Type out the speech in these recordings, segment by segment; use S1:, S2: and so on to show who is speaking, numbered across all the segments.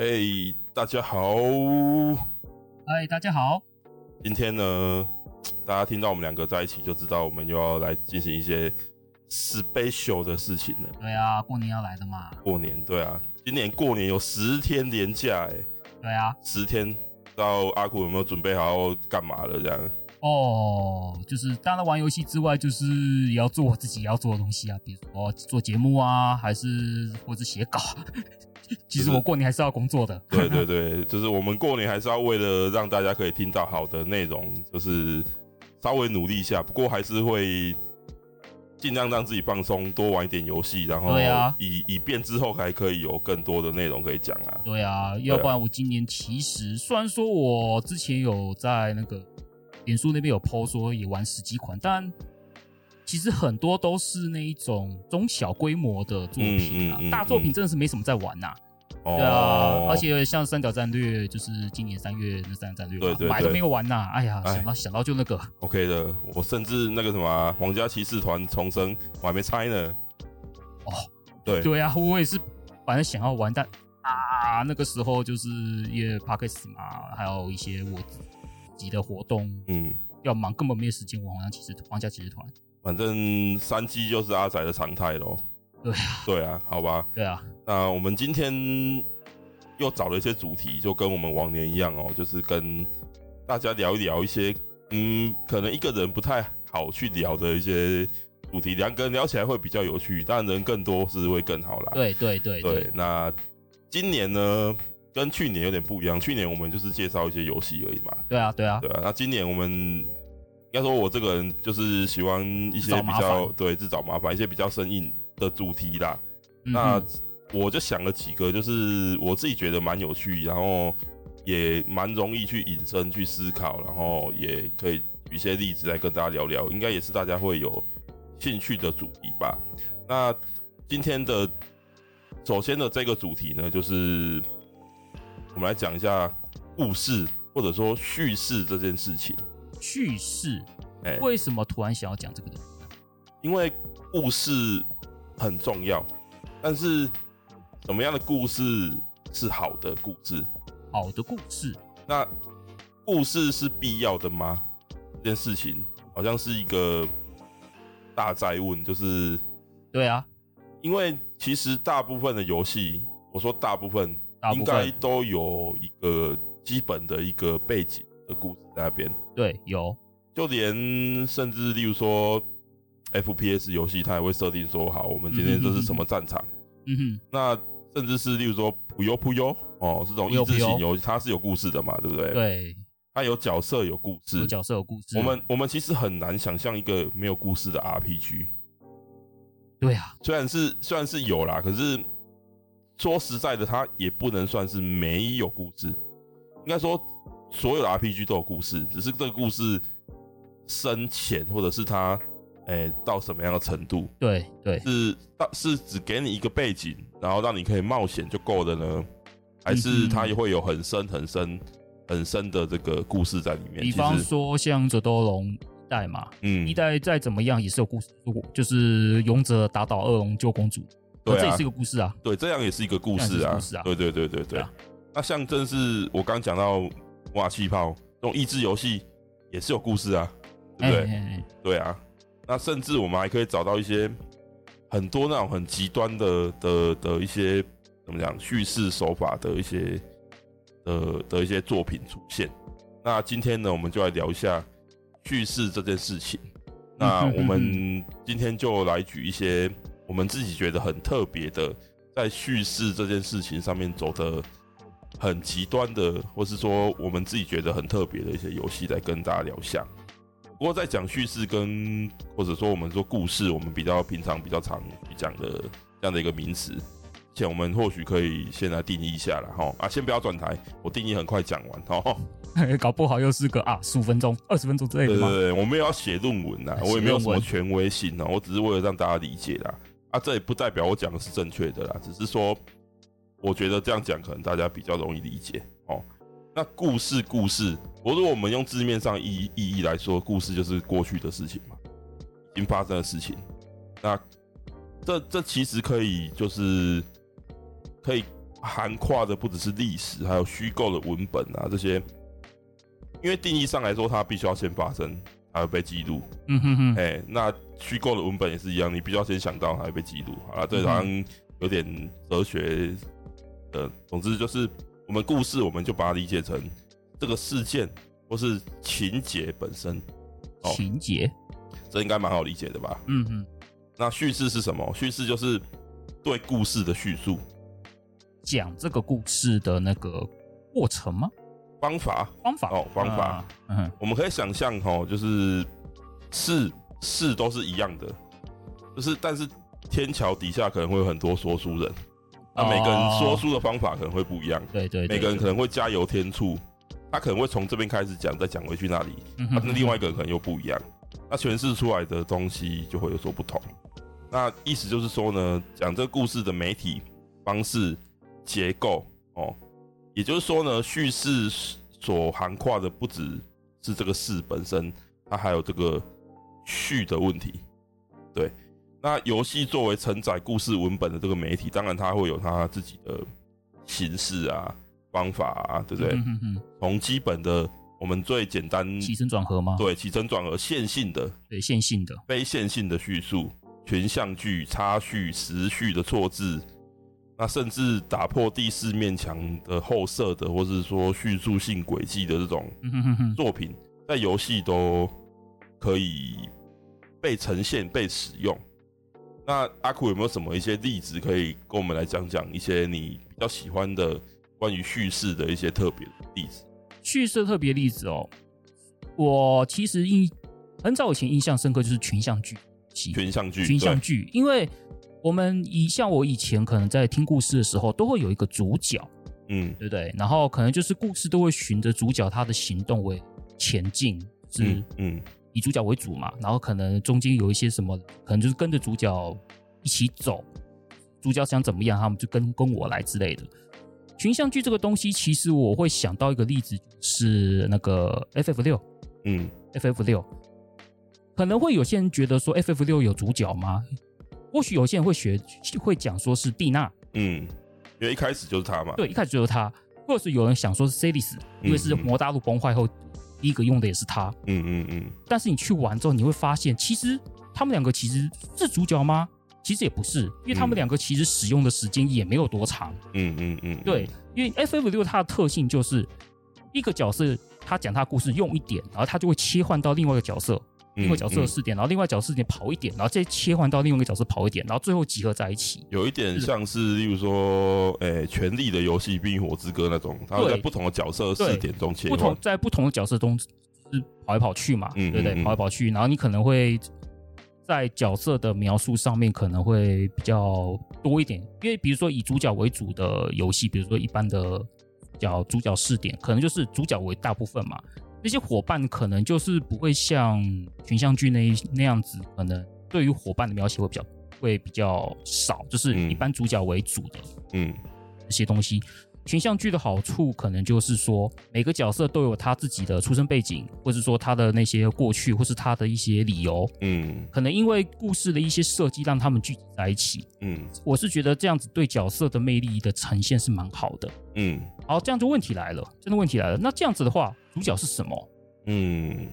S1: 哎、欸，大家好！
S2: 嗨，大家好！
S1: 今天呢，大家听到我们两个在一起，就知道我们又要来进行一些 special 的事情了。
S2: 对啊，过年要来的嘛。
S1: 过年，对啊，今年过年有十天连假，哎，
S2: 对啊，
S1: 十天，不知道阿苦有没有准备好要干嘛了？这样。
S2: 哦，就是当然玩游戏之外，就是也要做我自己要做的东西啊，比如说做节目啊，还是或者写稿。其实我过年还是要工作的。
S1: 对对对，就是我们过年还是要为了让大家可以听到好的内容，就是稍微努力一下。不过还是会尽量让自己放松，多玩一点游戏，然后对、啊、以便之后还可以有更多的内容可以讲啊。
S2: 对啊，要不然我今年其实虽然说我之前有在那个脸书那边有 po 说也玩十几款，但。其实很多都是那一种中小规模的作品啊，嗯嗯嗯、大作品真的是没什么在玩呐、啊。哦、对啊，而且像三角战略，就是今年三月那三角战略，对对对，买都没有玩呐、啊。哎呀，想到想到就那个。
S1: OK 的，我甚至那个什么皇家骑士团重生，我还没拆呢。
S2: 哦，对对啊，我也是，反正想要玩，但啊，那个时候就是因为 Parkes 嘛，还有一些我自己的活动，嗯，要忙，根本没有时间玩皇家骑士皇家骑士团。
S1: 反正三 G 就是阿仔的常态喽。
S2: 对啊，
S1: 对啊，好吧。
S2: 对啊，
S1: 那我们今天又找了一些主题，就跟我们往年一样哦，就是跟大家聊一聊一些，嗯，可能一个人不太好去聊的一些主题，两个人聊起来会比较有趣，但人更多是会更好啦。
S2: 对对对对，
S1: 对。那今年呢，跟去年有点不一样，去年我们就是介绍一些游戏而已嘛。
S2: 对啊，对啊，
S1: 对啊。那今年我们。应该说，我这个人就是喜欢一些比较对自找麻烦、一些比较生硬的主题啦。嗯、那我就想了几个，就是我自己觉得蛮有趣，然后也蛮容易去引申、去思考，然后也可以举一些例子来跟大家聊聊，应该也是大家会有兴趣的主题吧。那今天的首先的这个主题呢，就是我们来讲一下故事或者说叙事这件事情。
S2: 叙事，哎，为什么突然想要讲这个东西？
S1: 因为故事很重要，但是什么样的故事是好的故事？
S2: 好的故事，
S1: 那故事是必要的吗？这件事情好像是一个大哉问，就是
S2: 对啊，
S1: 因为其实大部分的游戏，我说大部分，应该都有一个基本的一个背景。的故事在那边，
S2: 对，有，
S1: 就连甚至例如说，FPS 游戏，它也会设定说，好，我们今天这是什么战场，嗯哼，那甚至是例如说，噗悠噗悠哦，这种益智型游戏，它是有故事的嘛，对不对？
S2: 对，
S1: 它有角色，有故事，
S2: 有角色有故事。
S1: 我们我们其实很难想象一个没有故事的 RPG。
S2: 对啊，
S1: 虽然是虽然是有啦，可是说实在的，它也不能算是没有故事，应该说。所有的 RPG 都有故事，只是这个故事深浅，或者是它，哎、欸，到什么样的程度？
S2: 对对，
S1: 是到是只给你一个背景，然后让你可以冒险就够了呢？还是它也会有很深很深很深的这个故事在里面？
S2: 比方说像《者多龙》一代嘛，嗯，一代再怎么样也是有故事，如果就是勇者打倒恶龙救公主，对、啊，这也是一个故事啊。
S1: 对，这样也是一个故事啊。故事啊对对对对对。啊、那像正是我刚讲到。哇气泡这种益智游戏也是有故事啊，对不对？欸欸欸对啊，那甚至我们还可以找到一些很多那种很极端的的的一些怎么讲叙事手法的一些的的一些作品出现。那今天呢，我们就来聊一下叙事这件事情。那我们今天就来举一些我们自己觉得很特别的，在叙事这件事情上面走的。很极端的，或是说我们自己觉得很特别的一些游戏，来跟大家聊一下。不过在讲叙事跟或者说我们说故事，我们比较平常比较常讲的这样的一个名词，且我们或许可以先来定义一下了哈啊，先不要转台，我定义很快讲完哈。
S2: 搞不好又是个啊十五分钟、二十分钟之类的吗？
S1: 对对对，我没有要写论文呐，我也没有什么权威性呢，我只是为了让大家理解啦。啊，这也不代表我讲的是正确的啦，只是说。我觉得这样讲可能大家比较容易理解哦。那故事，故事，我如果我们用字面上意意义来说，故事就是过去的事情嘛，已经发生的事情。那这这其实可以就是可以涵跨的不只是历史，还有虚构的文本啊这些。因为定义上来说，它必须要先发生，才会被记录。
S2: 嗯哼哼。
S1: 哎，那虚构的文本也是一样，你必须要先想到，才会被记录。好了，这好像有点哲学的。总之就是，我们故事我们就把它理解成这个事件或是情节本身。
S2: 情节，
S1: 这应该蛮好理解的吧？
S2: 嗯嗯。
S1: 那叙事是什么？叙事就是对故事的叙述，
S2: 讲这个故事的那个过程吗？
S1: 方法，
S2: 方法
S1: 哦，方法。嗯，我们可以想象哦，就是事事都是一样的，就是但是天桥底下可能会有很多说书人，那每个人说书的方法可能会不一样。
S2: 对对，
S1: 每个人可能会加油添醋，他可能会从这边开始讲，再讲回去那里，那另外一个人可能又不一样，那诠释出来的东西就会有所不同。那意思就是说呢，讲这个故事的媒体方式结构哦。也就是说呢，叙事所涵括的不只是这个事本身，它还有这个序的问题。对，那游戏作为承载故事文本的这个媒体，当然它会有它自己的形式啊、方法啊，对不对？嗯嗯。从基本的我们最简单
S2: 起承转合吗？
S1: 对，起承转合线性的，
S2: 对，线性的，
S1: 非线性的叙述，群像剧、插叙、时序的错字。那甚至打破第四面墙的后设的，或是说叙述性轨迹的这种作品，在游戏都可以被呈现、被使用。那阿苦有没有什么一些例子可以跟我们来讲讲一些你比较喜欢的关于叙事的一些特别的例子？
S2: 叙事特别例子哦，我其实印很早以前印象深刻就是群像剧，
S1: 群像剧，
S2: 群像剧，因为。我们以像我以前可能在听故事的时候，都会有一个主角，
S1: 嗯，
S2: 对不对？然后可能就是故事都会循着主角他的行动为前进，是嗯，以主角为主嘛。然后可能中间有一些什么，可能就是跟着主角一起走，主角想怎么样，他们就跟跟我来之类的。群像剧这个东西，其实我会想到一个例子，是那个 FF 六，
S1: 嗯
S2: ，FF 六，可能会有些人觉得说 FF 六有主角吗？或许有些人会学会讲说是蒂娜，
S1: 嗯，因为一开始就是他嘛。
S2: 对，一开始就是他。或者是有人想说是塞利斯，因为是魔大陆崩坏后第一个用的也是他。
S1: 嗯嗯嗯。
S2: 但是你去玩之后，你会发现，其实他们两个其实是主角吗？其实也不是，因为他们两个其实使用的时间也没有多长。
S1: 嗯嗯嗯。
S2: 对，因为 FF 六它的特性就是一个角色他讲他故事用一点，然后他就会切换到另外一个角色。另外角色的视点，然后另外角色视点跑一点，然后再切换到另外一个角色跑一点，然后最后集合在一起。
S1: 有一点像是，例如说，诶，《权力的游戏》《冰与火之歌》那种，它会在不同的角色视点中切换。
S2: 不同在不同的角色中是跑来跑去嘛？对不对？跑来跑去，然后你可能会在角色的描述上面可能会比较多一点，因为比如说以主角为主的游戏，比如说一般的叫主角视点，可能就是主角为大部分嘛。那些伙伴可能就是不会像群像剧那那样子，可能对于伙伴的描写会比较会比较少，就是一般主角为主的，嗯，这些东西。群像剧的好处可能就是说，每个角色都有他自己的出生背景，或是说他的那些过去，或是他的一些理由，
S1: 嗯，
S2: 可能因为故事的一些设计，让他们聚集在一起，
S1: 嗯，
S2: 我是觉得这样子对角色的魅力的呈现是蛮好的，
S1: 嗯，
S2: 好，这样就问题来了，真的问题来了，那这样子的话，主角是什么？
S1: 嗯，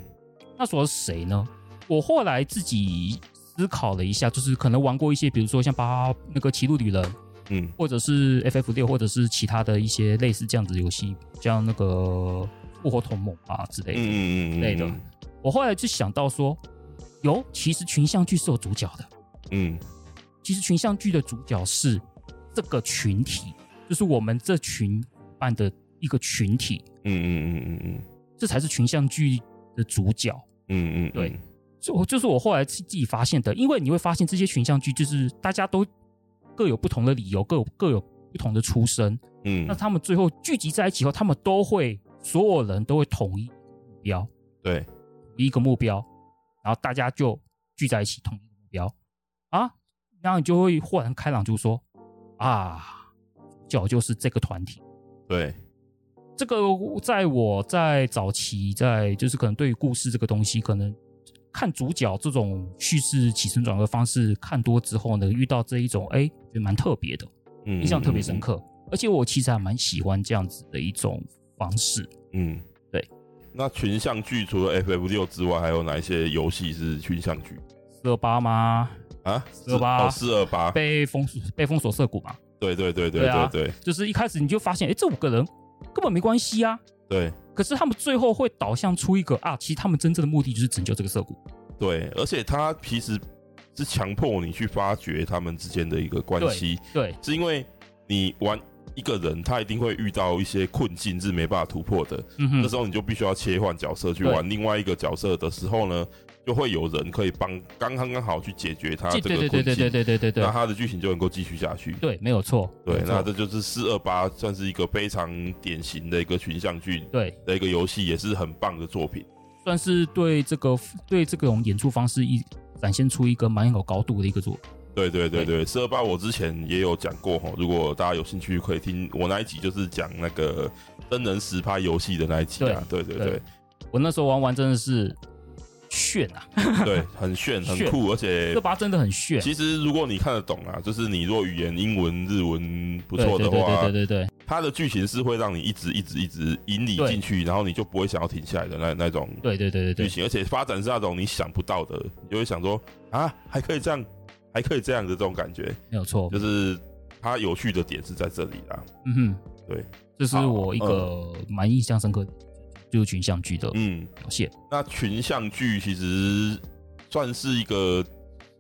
S2: 那说是谁呢？我后来自己思考了一下，就是可能玩过一些，比如说像八那个《歧路旅人》。
S1: 嗯，
S2: 或者是 FF 六，或者是其他的一些类似这样子的游戏，像那个复活同盟啊之类的，
S1: 嗯嗯
S2: 之类的。我后来就想到说，有其实群像剧是有主角的，
S1: 嗯，
S2: 其实群像剧的主角是这个群体，就是我们这群办的一个群体，
S1: 嗯嗯嗯嗯嗯，
S2: 这才是群像剧的主角，
S1: 嗯嗯，
S2: 对，就就是我后来自己发现的，因为你会发现这些群像剧就是大家都。各有不同的理由，各有各有不同的出身。
S1: 嗯，
S2: 那他们最后聚集在一起后，他们都会，所有人都会统一目标，
S1: 对，
S2: 一个目标，然后大家就聚在一起，统一目标啊，然后你就会豁然开朗，就说啊，主角就是这个团体。
S1: 对，
S2: 这个在我在早期，在就是可能对于故事这个东西，可能。看主角这种叙事起承转合方式看多之后呢，遇到这一种哎，觉得蛮特别的，印象特别深刻。而且我其实还蛮喜欢这样子的一种方式。
S1: 嗯，
S2: 对。
S1: 那群像剧除了 FF 六之外，还有哪一些游戏是群像剧？
S2: 四二八吗？
S1: 啊，
S2: 四二八，
S1: 四二八
S2: 被封被封锁涩谷嘛？
S1: 对对对对对对，
S2: 就是一开始你就发现，哎，这五个人根本没关系啊。
S1: 对。
S2: 可是他们最后会导向出一个啊，其实他们真正的目的就是拯救这个涩谷。
S1: 对，而且他其实是强迫你去发掘他们之间的一个关系。
S2: 对，
S1: 是因为你玩一个人，他一定会遇到一些困境是没办法突破的。嗯哼。这时候你就必须要切换角色去玩另外一个角色的时候呢，就会有人可以帮，刚刚刚好去解决他这个困境。对对对对对对对对。那他的剧情就能够继续下去。
S2: 对，没有错。
S1: 对，那这就是四二八，算是一个非常典型的一个群像剧，对的一个游戏，也是很棒的作品。
S2: 算是对这个对这种演出方式一展现出一个蛮有高度的一个作品。
S1: 对对对对，四二八我之前也有讲过哈，如果大家有兴趣可以听我那一集，就是讲那个真人实拍游戏的那一集啊。对对对，对，
S2: 我那时候玩完真的是。炫啊，
S1: 对，很炫，很酷，而且
S2: 这把真的很炫。
S1: 其实如果你看得懂啊，就是你若语言英文、日文不错的话，对对对对对对，它的剧情是会让你一直一直一直引你进去，然后你就不会想要停下来的那那种。
S2: 对对对对剧
S1: 情，而且发展是那种你想不到的，你就会想说啊，还可以这样，还可以这样的这种感觉，
S2: 没有错，
S1: 就是它有趣的点是在这里啦。
S2: 嗯哼，
S1: 对，
S2: 这是我一个蛮印象深刻的。就是群像剧的嗯表现，
S1: 那群像剧其实算是一个，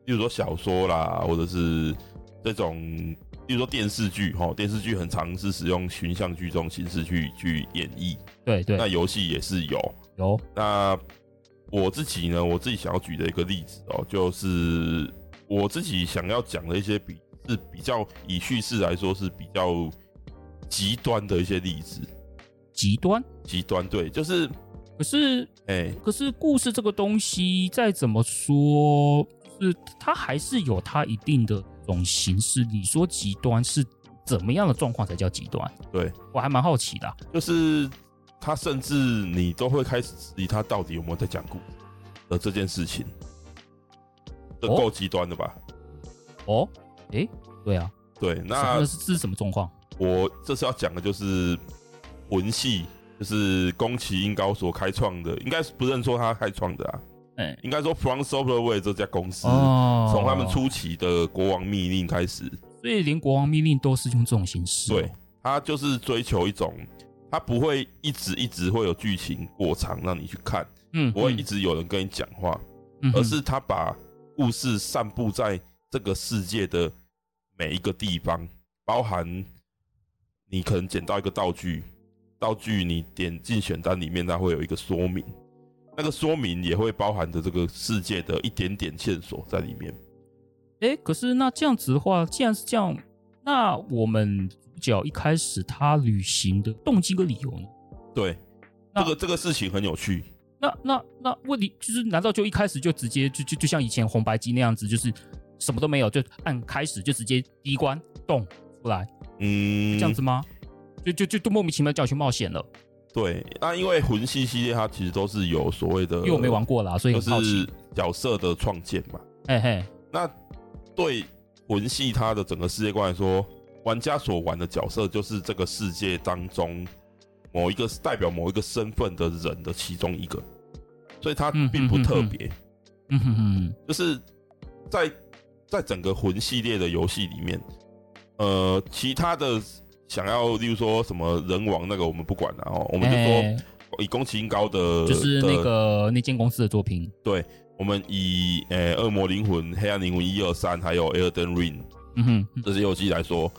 S1: 比如说小说啦，或者是这种，比如说电视剧哈，电视剧很常是使用群像剧这种形式去去演绎。
S2: 对对，
S1: 那游戏也是有
S2: 有。
S1: 那我自己呢，我自己想要举的一个例子哦，就是我自己想要讲的一些比是比较以叙事来说是比较极端的一些例子。
S2: 极端，
S1: 极端，对，就是，
S2: 可是，哎、欸，可是故事这个东西再怎么说，是它还是有它一定的种形式。你说极端是怎么样的状况才叫极端？
S1: 对，
S2: 我还蛮好奇的、啊。
S1: 就是他甚至你都会开始质疑他到底有没有在讲故事的这件事情，这够极端的吧？
S2: 哦，哎、欸，对啊，
S1: 对，那
S2: 是什么状况？
S1: 我这次要讲的就是。魂系就是宫崎英高所开创的，应该是不认说他开创的啊，哎、欸，应该说 From Software 这家公司，从、哦、他们初期的国王密令开始，
S2: 所以连国王密令都是用这种形式、哦。
S1: 对，他就是追求一种，他不会一直一直会有剧情过长让你去看，嗯，不会一直有人跟你讲话，嗯，而是他把故事散布在这个世界的每一个地方，包含你可能捡到一个道具。道具你点进选单里面，它会有一个说明，那个说明也会包含着这个世界的一点点线索在里面。
S2: 哎、欸，可是那这样子的话，既然是这样，那我们主角一开始他旅行的动机跟理由呢？
S1: 对，这个这个事情很有趣。
S2: 那那那问题就是，难道就一开始就直接就就就像以前红白机那样子，就是什么都没有，就按开始就直接第一关动出来？嗯，这样子吗？就就就就莫名其妙叫去冒险了。
S1: 对，那因为魂系系列它其实都是有所谓的，
S2: 因为我没玩过啦，所以。
S1: 就是角色的创建嘛。
S2: 嘿嘿。
S1: 那对魂系它的整个世界观来说，玩家所玩的角色就是这个世界当中某一个代表某一个身份的人的其中一个，所以它并不特别。
S2: 嗯哼哼。
S1: 就是在在整个魂系列的游戏里面，呃，其他的。想要，例如说什么人王那个，我们不管了哦，我们就说以宫崎英高的，
S2: 就是那个那间公司的作品。
S1: 对，我们以呃恶魔灵魂、黑暗灵魂一二三，还有 Elden Ring，
S2: 嗯哼，
S1: 这些游戏来说，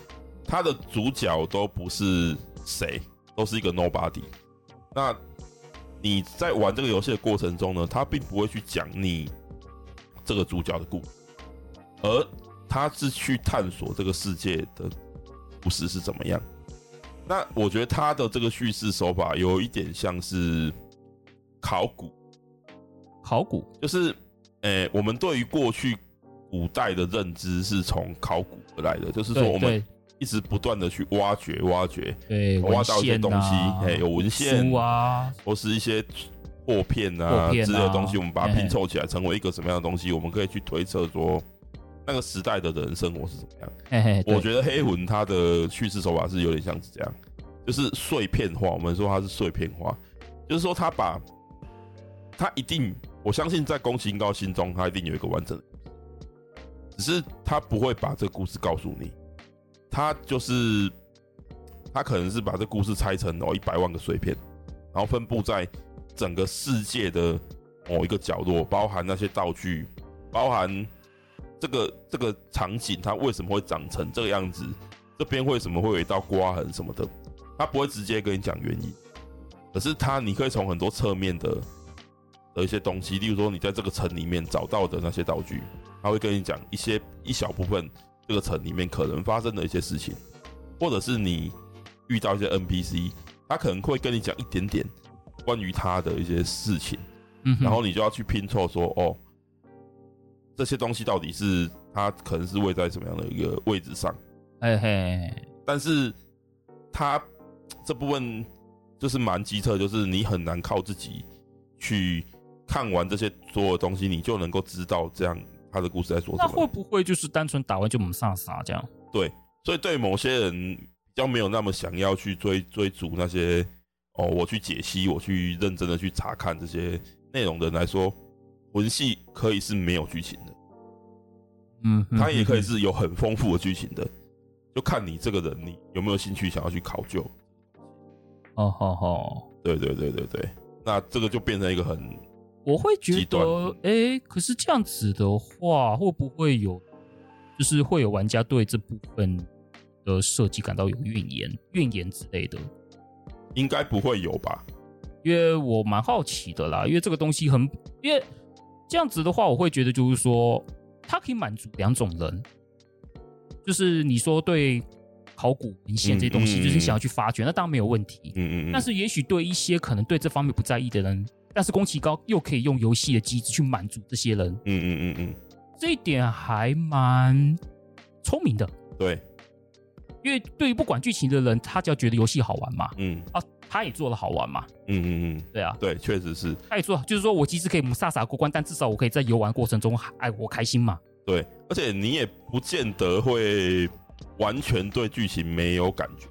S1: 它的主角都不是谁，都是一个 Nobody。那你在玩这个游戏的过程中呢，他并不会去讲你这个主角的故事，而他是去探索这个世界的。故事是怎么样？那我觉得他的这个叙事手法有一点像是考古，
S2: 考古
S1: 就是，诶、欸，我们对于过去古代的认知是从考古而来的，就是说我们一直不断的去挖掘、挖掘，
S2: 对，
S1: 挖到一些东西，哎、啊，有文献
S2: 啊，
S1: 或是一些破片啊，破片啊之类的东西，我们把它拼凑起来，成为一个什么样的东西？我们可以去推测说。那个时代的人生活是怎么样。
S2: 嘿嘿，
S1: 我觉得黑魂它的叙事手法是有点像是这样，就是碎片化。我们说它是碎片化，就是说他把，他一定，我相信在宫崎英高心中，他一定有一个完整的。只是他不会把这个故事告诉你，他就是他可能是把这故事拆成哦一百万个碎片，然后分布在整个世界的某一个角落，包含那些道具，包含这个这个场景，它为什么会长成这个样子，这边为什么会有一道刮痕什么的，他不会直接跟你讲原因，可是他你可以从很多侧面的的一些东西，例如说你在这个城里面找到的那些道具。他会跟你讲一些一小部分这个城里面可能发生的一些事情，或者是你遇到一些 NPC，他可能会跟你讲一点点关于他的一些事情，嗯，然后你就要去拼凑说，哦，这些东西到底是它可能是位在什么样的一个位置上，
S2: 嘿嘿，
S1: 但是它这部分就是蛮机车，就是你很难靠自己去看完这些所有东西，你就能够知道这样。他的故事在说什么？
S2: 那会不会就是单纯打完就猛杀杀这样？
S1: 对，所以对某些人比较没有那么想要去追追逐那些哦，我去解析，我去认真的去查看这些内容的人来说，魂系可以是没有剧情的，
S2: 嗯，
S1: 它也可以是有很丰富的剧情的，就看你这个人你有没有兴趣想要去考究。
S2: 哦好好，
S1: 对对对对对，那这个就变成一个很。
S2: 我会觉得，哎、欸，可是这样子的话，会不会有，就是会有玩家对这部分的设计感到有怨言、怨言之类的？
S1: 应该不会有吧？
S2: 因为我蛮好奇的啦，因为这个东西很，因为这样子的话，我会觉得就是说，它可以满足两种人，就是你说对考古文献这些东西，就是你想要去发掘，那当然没有问题。嗯嗯嗯。但是也许对一些可能对这方面不在意的人。但是宫崎高又可以用游戏的机制去满足这些人，
S1: 嗯嗯嗯嗯，
S2: 这一点还蛮聪明的。
S1: 对，
S2: 因为对于不管剧情的人，他只要觉得游戏好玩嘛，
S1: 嗯
S2: 啊，他也做的好玩嘛，
S1: 嗯嗯嗯，
S2: 对啊，
S1: 对，确实是，
S2: 他也做，就是说我即使可以姆萨萨过关，但至少我可以在游玩过程中，哎，我开心嘛。
S1: 对，而且你也不见得会完全对剧情没有感觉，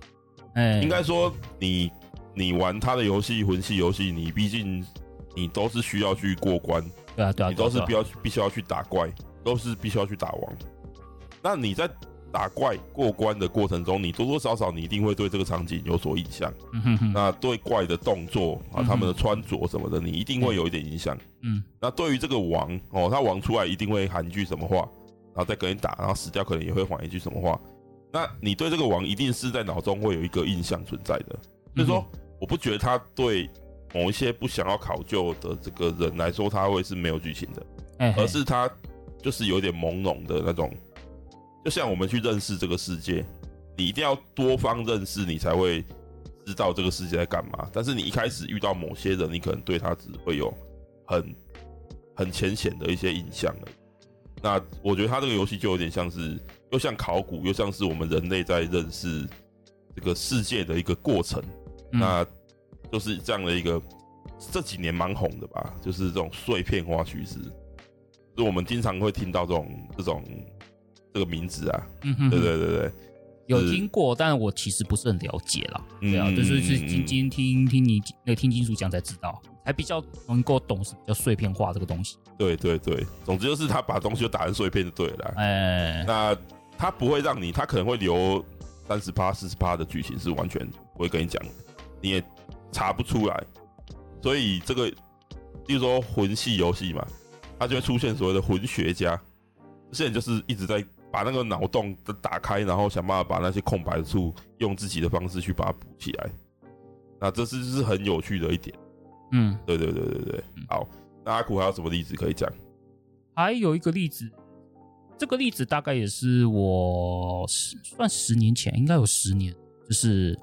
S2: 哎，
S1: 应该说你你玩他的游戏魂系游戏，你毕竟。你都是需要去过关，
S2: 对啊，对啊，
S1: 你都是必要必须要去打怪，都是必须要去打王。那你在打怪过关的过程中，你多多少少你一定会对这个场景有所印象。
S2: 嗯哼哼。
S1: 那对怪的动作啊，他们的穿着什么的，你一定会有一点印象。
S2: 嗯。
S1: 那对于这个王哦，他王出来一定会喊一句什么话，然后再跟你打，然后死掉可能也会喊一句什么话。那你对这个王一定是在脑中会有一个印象存在的。所以说，我不觉得他对。某一些不想要考究的这个人来说，他会是没有剧情的，而是他就是有点朦胧的那种，就像我们去认识这个世界，你一定要多方认识，你才会知道这个世界在干嘛。但是你一开始遇到某些人，你可能对他只会有很很浅显的一些印象了。那我觉得他这个游戏就有点像是，又像考古，又像是我们人类在认识这个世界的一个过程。那就是这样的一个，这几年蛮红的吧，就是这种碎片化趋势，就我们经常会听到这种这种这个名字啊，
S2: 嗯哼，
S1: 对对对对，
S2: 有听过，但我其实不是很了解啦，对啊，就是是今天听听你那个听金属讲才知道，还比较能够懂是比较碎片化这个东西，
S1: 对对对，总之就是他把东西都打成碎片就对了，
S2: 哎，
S1: 那他不会让你，他可能会留三十趴四十趴的剧情是完全不会跟你讲，你也。查不出来，所以这个，例如说魂系游戏嘛，它就会出现所谓的魂学家，这些人就是一直在把那个脑洞都打开，然后想办法把那些空白处用自己的方式去把它补起来。那这是是很有趣的一点。
S2: 嗯，
S1: 对对对对对。好，那阿苦还有什么例子可以讲？
S2: 还有一个例子，这个例子大概也是我十算十年前，应该有十年，就是。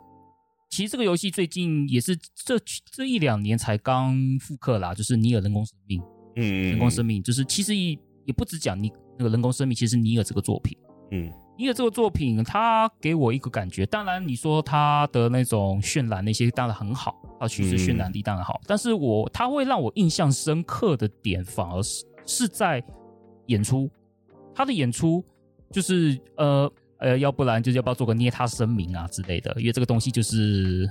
S2: 其实这个游戏最近也是这这一两年才刚复刻啦，就是尼尔人工生命，
S1: 嗯，
S2: 人工生命就是其实也也不止讲尼那个人工生命，其实尼尔这个作品，
S1: 嗯，
S2: 尼尔这个作品，他给我一个感觉，当然你说他的那种渲染那些当然很好，它其实渲染力当然好，但是我他会让我印象深刻的点反而是是在演出。他的演出就是呃呃，要不然就是要不要做个捏他声明啊之类的，因为这个东西就是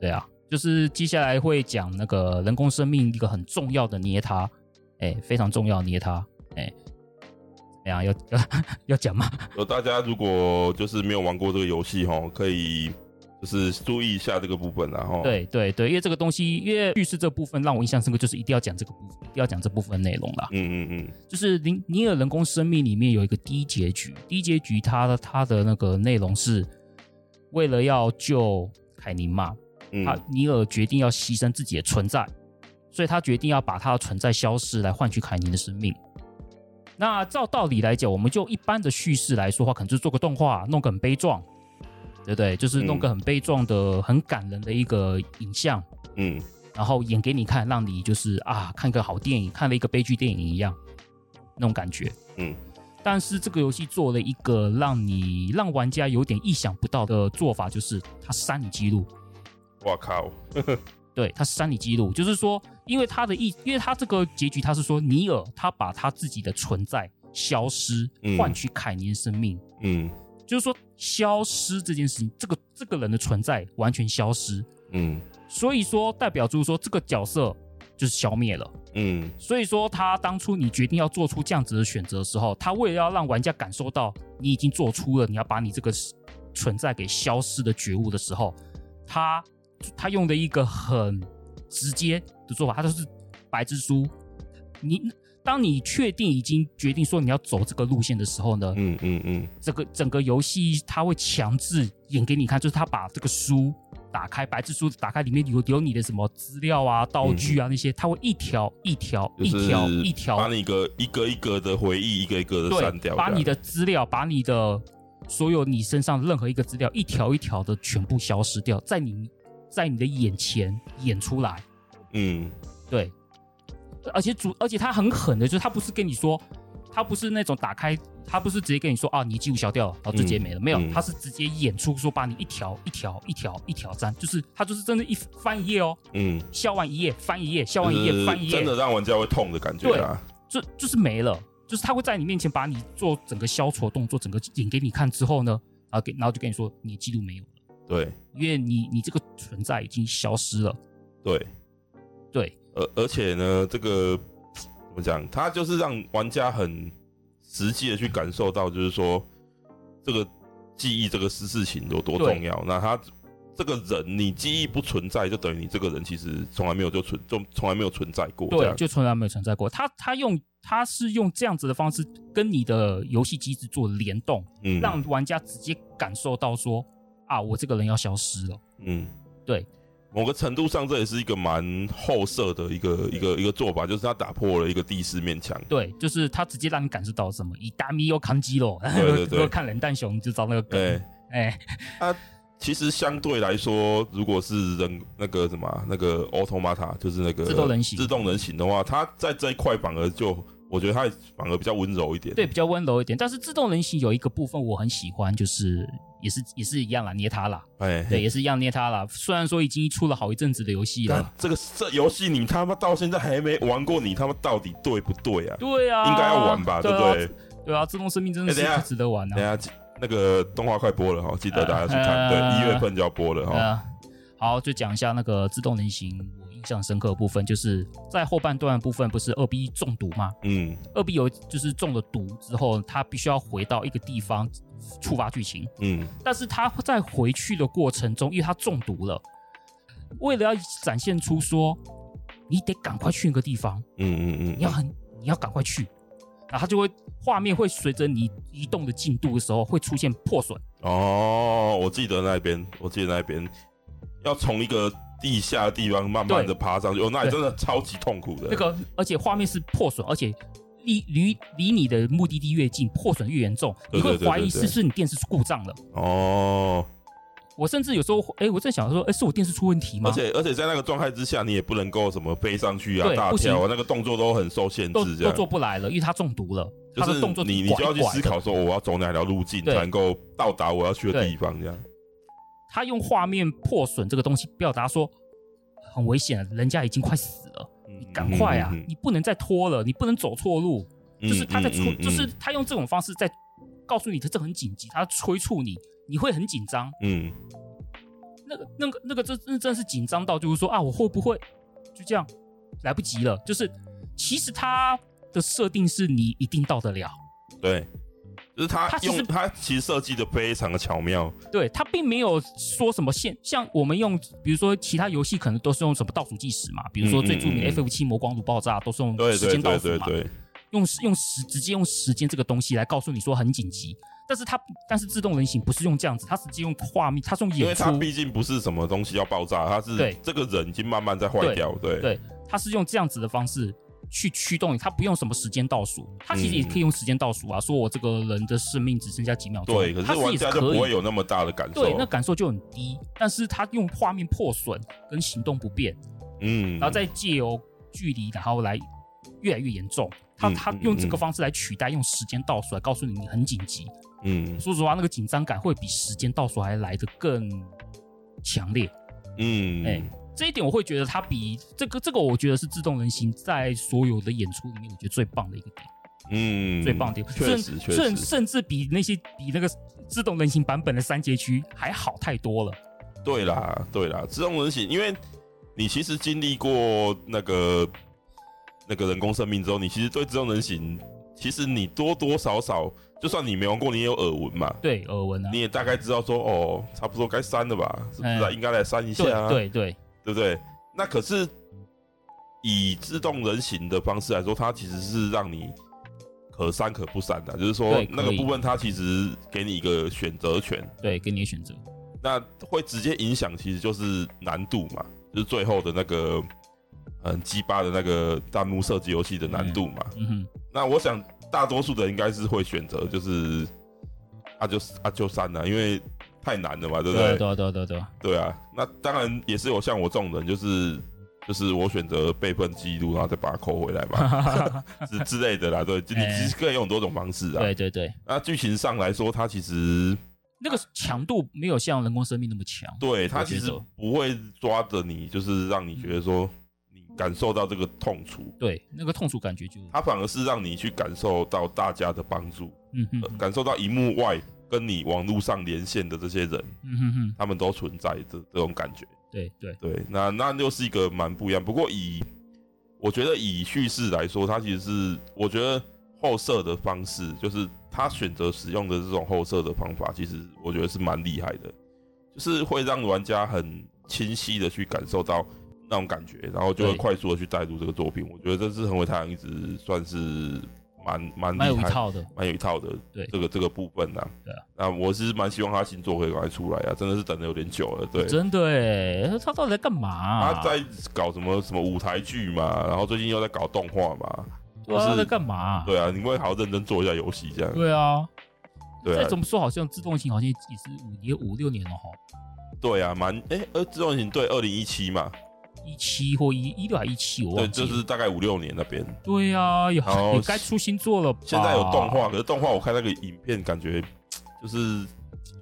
S2: 对啊，就是接下来会讲那个人工生命一个很重要的捏他，哎，非常重要捏他，哎，怎么样？要要要讲吗？
S1: 有大家如果就是没有玩过这个游戏哈，可以。就是注意一下这个部分，然后
S2: 对对对，因为这个东西，因为叙事这部分让我印象深刻，就是一定要讲这个部分，一定要讲这部分内容啦。
S1: 嗯嗯嗯，
S2: 就是尼尼尔人工生命里面有一个低结局低结局它的它的那个内容是为了要救凯尼嘛，嗯、他尼尔决定要牺牲自己的存在，所以他决定要把他的存在消失来换取凯尼的生命。那照道理来讲，我们就一般的叙事来说的话，可能就做个动画，弄个很悲壮。对不对？就是弄个很悲壮的、嗯、很感人的一个影像，
S1: 嗯，
S2: 然后演给你看，让你就是啊，看个好电影，看了一个悲剧电影一样，那种感觉，
S1: 嗯。
S2: 但是这个游戏做了一个让你让玩家有点意想不到的做法，就是他删你记录。
S1: 我靠！
S2: 对，他删你记录，就是说，因为他的意，因为他这个结局，他是说尼尔他把他自己的存在消失，换取凯尼的生命，
S1: 嗯。嗯
S2: 就是说，消失这件事情，这个这个人的存在完全消失，
S1: 嗯，
S2: 所以说代表就是说这个角色就是消灭了，
S1: 嗯，
S2: 所以说他当初你决定要做出这样子的选择的时候，他为了要让玩家感受到你已经做出了你要把你这个存在给消失的觉悟的时候，他他用的一个很直接的做法，他都是白之书，你。当你确定已经决定说你要走这个路线的时候呢，
S1: 嗯嗯嗯，
S2: 这个整个游戏它会强制演给你看，就是他把这个书打开，白纸书打开，里面有有你的什么资料啊、道具啊那些，他会一条一条一条一条
S1: 把你一个一个一个的回忆一个一个的删掉，
S2: 把你的资料，把你的所有你身上任何一个资料一条一条的全部消失掉，在你在你的眼前演出来，
S1: 嗯，
S2: 对。而且主，而且他很狠的，就是他不是跟你说，他不是那种打开，他不是直接跟你说啊，你记录消掉了，然后直接没了，嗯、没有，他是直接演出说把你一条一条一条一条粘，就是他就是真的，一翻一页哦，
S1: 嗯，
S2: 笑完一页翻一页，笑完一页翻一页，
S1: 真的让玩家会痛的感觉啊，
S2: 就就是没了，就是他会在你面前把你做整个消除动作，整个演给你看之后呢，然后给然后就跟你说你记录没有。了，
S1: 对，
S2: 因为你你这个存在已经消失了，
S1: 对，
S2: 对。
S1: 而而且呢，这个怎么讲？它就是让玩家很实际的去感受到，就是说这个记忆这个事事情有多重要。那他这个人，你记忆不存在，就等于你这个人其实从来没有就存，就从来没有存在过。
S2: 对，就从来没有存在过。他他用他是用这样子的方式跟你的游戏机制做联动，
S1: 嗯，
S2: 让玩家直接感受到说啊，我这个人要消失了。
S1: 嗯，
S2: 对。
S1: 某个程度上，这也是一个蛮后设的一个一个一个做法，就是他打破了一个第四面墙。
S2: 对，就是他直接让你感受到什么，以大咪又扛肌肉。
S1: 对对对，
S2: 看冷淡熊就知道那个梗。哎，哎，
S1: 他其实相对来说，如果是人那个什么那个 Automata，就是那个
S2: 自动人形
S1: 自动人形的话，他在这一块反而就。我觉得它反而比较温柔一点，
S2: 对，比较温柔一点。但是自动人形有一个部分我很喜欢，就是也是也是一样啦，捏它啦，
S1: 哎，
S2: 对，也是一样捏它啦。虽然说已经出了好一阵子的游戏了，
S1: 这个这游戏你他妈到现在还没玩过，你他妈到底对不对啊？
S2: 对啊，
S1: 应该要玩吧，对不对？
S2: 对啊，自动生命真的是值得玩啊。
S1: 等下那个动画快播了哈，记得大家去看，对，一月份就要播了哈。
S2: 好，就讲一下那个自动人形。印象深刻的部分就是在后半段的部分，不是二 B 中毒吗？
S1: 嗯，
S2: 二 B 有就是中了毒之后，他必须要回到一个地方触发剧情。
S1: 嗯，
S2: 但是他在回去的过程中，因为他中毒了，为了要展现出说你得赶快去那个地方，
S1: 嗯嗯嗯，
S2: 你要很你要赶快去，然后他就会画面会随着你移动的进度的时候会出现破损。
S1: 哦，我记得那边，我记得那边要从一个。地下的地方慢慢的爬上去，哦，那也真的超级痛苦的。
S2: 那个，而且画面是破损，而且离离离你的目的地越近，破损越严重，你会怀疑是不是你电视故障了。
S1: 哦，
S2: 我甚至有时候，哎、欸，我在想说，哎、欸，是我电视出问题吗？
S1: 而且而且在那个状态之下，你也不能够什么飞上去啊，大跳啊，那个动作都很受限制，这样
S2: 都做不来了，因为它中毒了。就是动作
S1: 你你就要去思考说，我要走哪条路径才能够到达我要去的地方，这样。
S2: 他用画面破损这个东西表达说很危险，人家已经快死了，你赶快啊！你不能再拖了，你不能走错路。就是他在催，就是他用这种方式在告诉你他这很紧急，他催促你，你会很紧张。嗯，那个那个那个这真真的是紧张到就是说啊，我会不会就这样来不及了？就是其实他的设定是你一定到得了。
S1: 对。就是他用他其实设计的非常的巧妙，
S2: 对，他并没有说什么线，像我们用，比如说其他游戏可能都是用什么倒数计时嘛，比如说最著名的 FF 七魔光炉爆炸都是用时间倒数嘛，用用时直接用时间这个东西来告诉你说很紧急，但是他但是自动人形不是用这样子，他直接用画面，他是用演出，因为他
S1: 毕竟不是什么东西要爆炸，他是对。这个人已经慢慢在坏掉，对。
S2: 对，他是用这样子的方式。去驱动你，他不用什么时间倒数，他其实也可以用时间倒数啊。说我这个人的生命只剩下几秒钟，
S1: 对，可是玩家就不会有那么大的感受，
S2: 对，那感受就很低。但是他用画面破损跟行动不便，嗯，然后再借由距离，然后来越来越严重。他他用这个方式来取代用时间倒数来告诉你你很紧急，嗯，说实话，那个紧张感会比时间倒数还来得更强烈，嗯，哎。这一点我会觉得它比这个这个，我觉得是自动人形在所有的演出里面，我觉得最棒的一个点。嗯，最棒的点，
S1: 确实，确实，
S2: 甚甚至比那些比那个自动人形版本的三阶区还好太多了。
S1: 对啦，对啦，自动人形，因为你其实经历过那个那个人工生命之后，你其实对自动人形，其实你多多少少，就算你没玩过，你也有耳闻嘛。
S2: 对，耳闻啊，
S1: 你也大概知道说，哦，差不多该删了吧？是不是啊？应该来删一下啊。
S2: 对对。对
S1: 对不对？那可是以自动人形的方式来说，它其实是让你可删可不删的，就是说那个部分它其实给你一个选择权，
S2: 对，给你选择。
S1: 那会直接影响，其实就是难度嘛，就是最后的那个嗯鸡巴的那个弹幕射击游戏的难度嘛。嗯哼。那我想大多数的应该是会选择，就是啊就啊就删了，因为。太难了嘛，对不对？
S2: 对对对对
S1: 对啊！那当然也是有像我这种人，就是就是我选择备份记录，然后再把它扣回来嘛，之之类的啦。对，你其实可以用很多种方式啊。
S2: 对对对。
S1: 那剧情上来说，它其实
S2: 那个强度没有像人工生命那么强。
S1: 对，它其实不会抓着你，就是让你觉得说你感受到这个痛楚。
S2: 对，那个痛楚感觉就
S1: 它反而是让你去感受到大家的帮助，嗯哼，感受到荧幕外。跟你网络上连线的这些人，嗯哼哼，他们都存在这这种感觉，
S2: 对对
S1: 对，那那又是一个蛮不一样。不过以我觉得以叙事来说，它其实是我觉得后设的方式，就是他选择使用的这种后设的方法，其实我觉得是蛮厉害的，就是会让玩家很清晰的去感受到那种感觉，然后就会快速的去带入这个作品。我觉得这是横尾太阳一直算是。蛮蛮
S2: 蛮有一套的，
S1: 蛮有一套的，
S2: 对
S1: 这个这个部分呢，对啊，那我是蛮希望他新作可以赶快出来啊，真的是等的有点久了，对，
S2: 真的哎，他到底在干嘛啊？
S1: 他在搞什么什么舞台剧嘛，然后最近又在搞动画嘛，
S2: 对啊，他在干嘛？
S1: 对啊，你会好好认真做一下游戏这样，
S2: 对啊，对啊，再怎么说好像自动型好像也是五也五六年了哈，
S1: 对啊，蛮哎呃自动型对二零一七嘛。
S2: 一七或一一六还一七，我忘
S1: 记了。对，就是大概五六年那边。
S2: 对呀、啊，也也该出新作了吧。
S1: 现在有动画，可是动画我看那个影片，感觉 就是，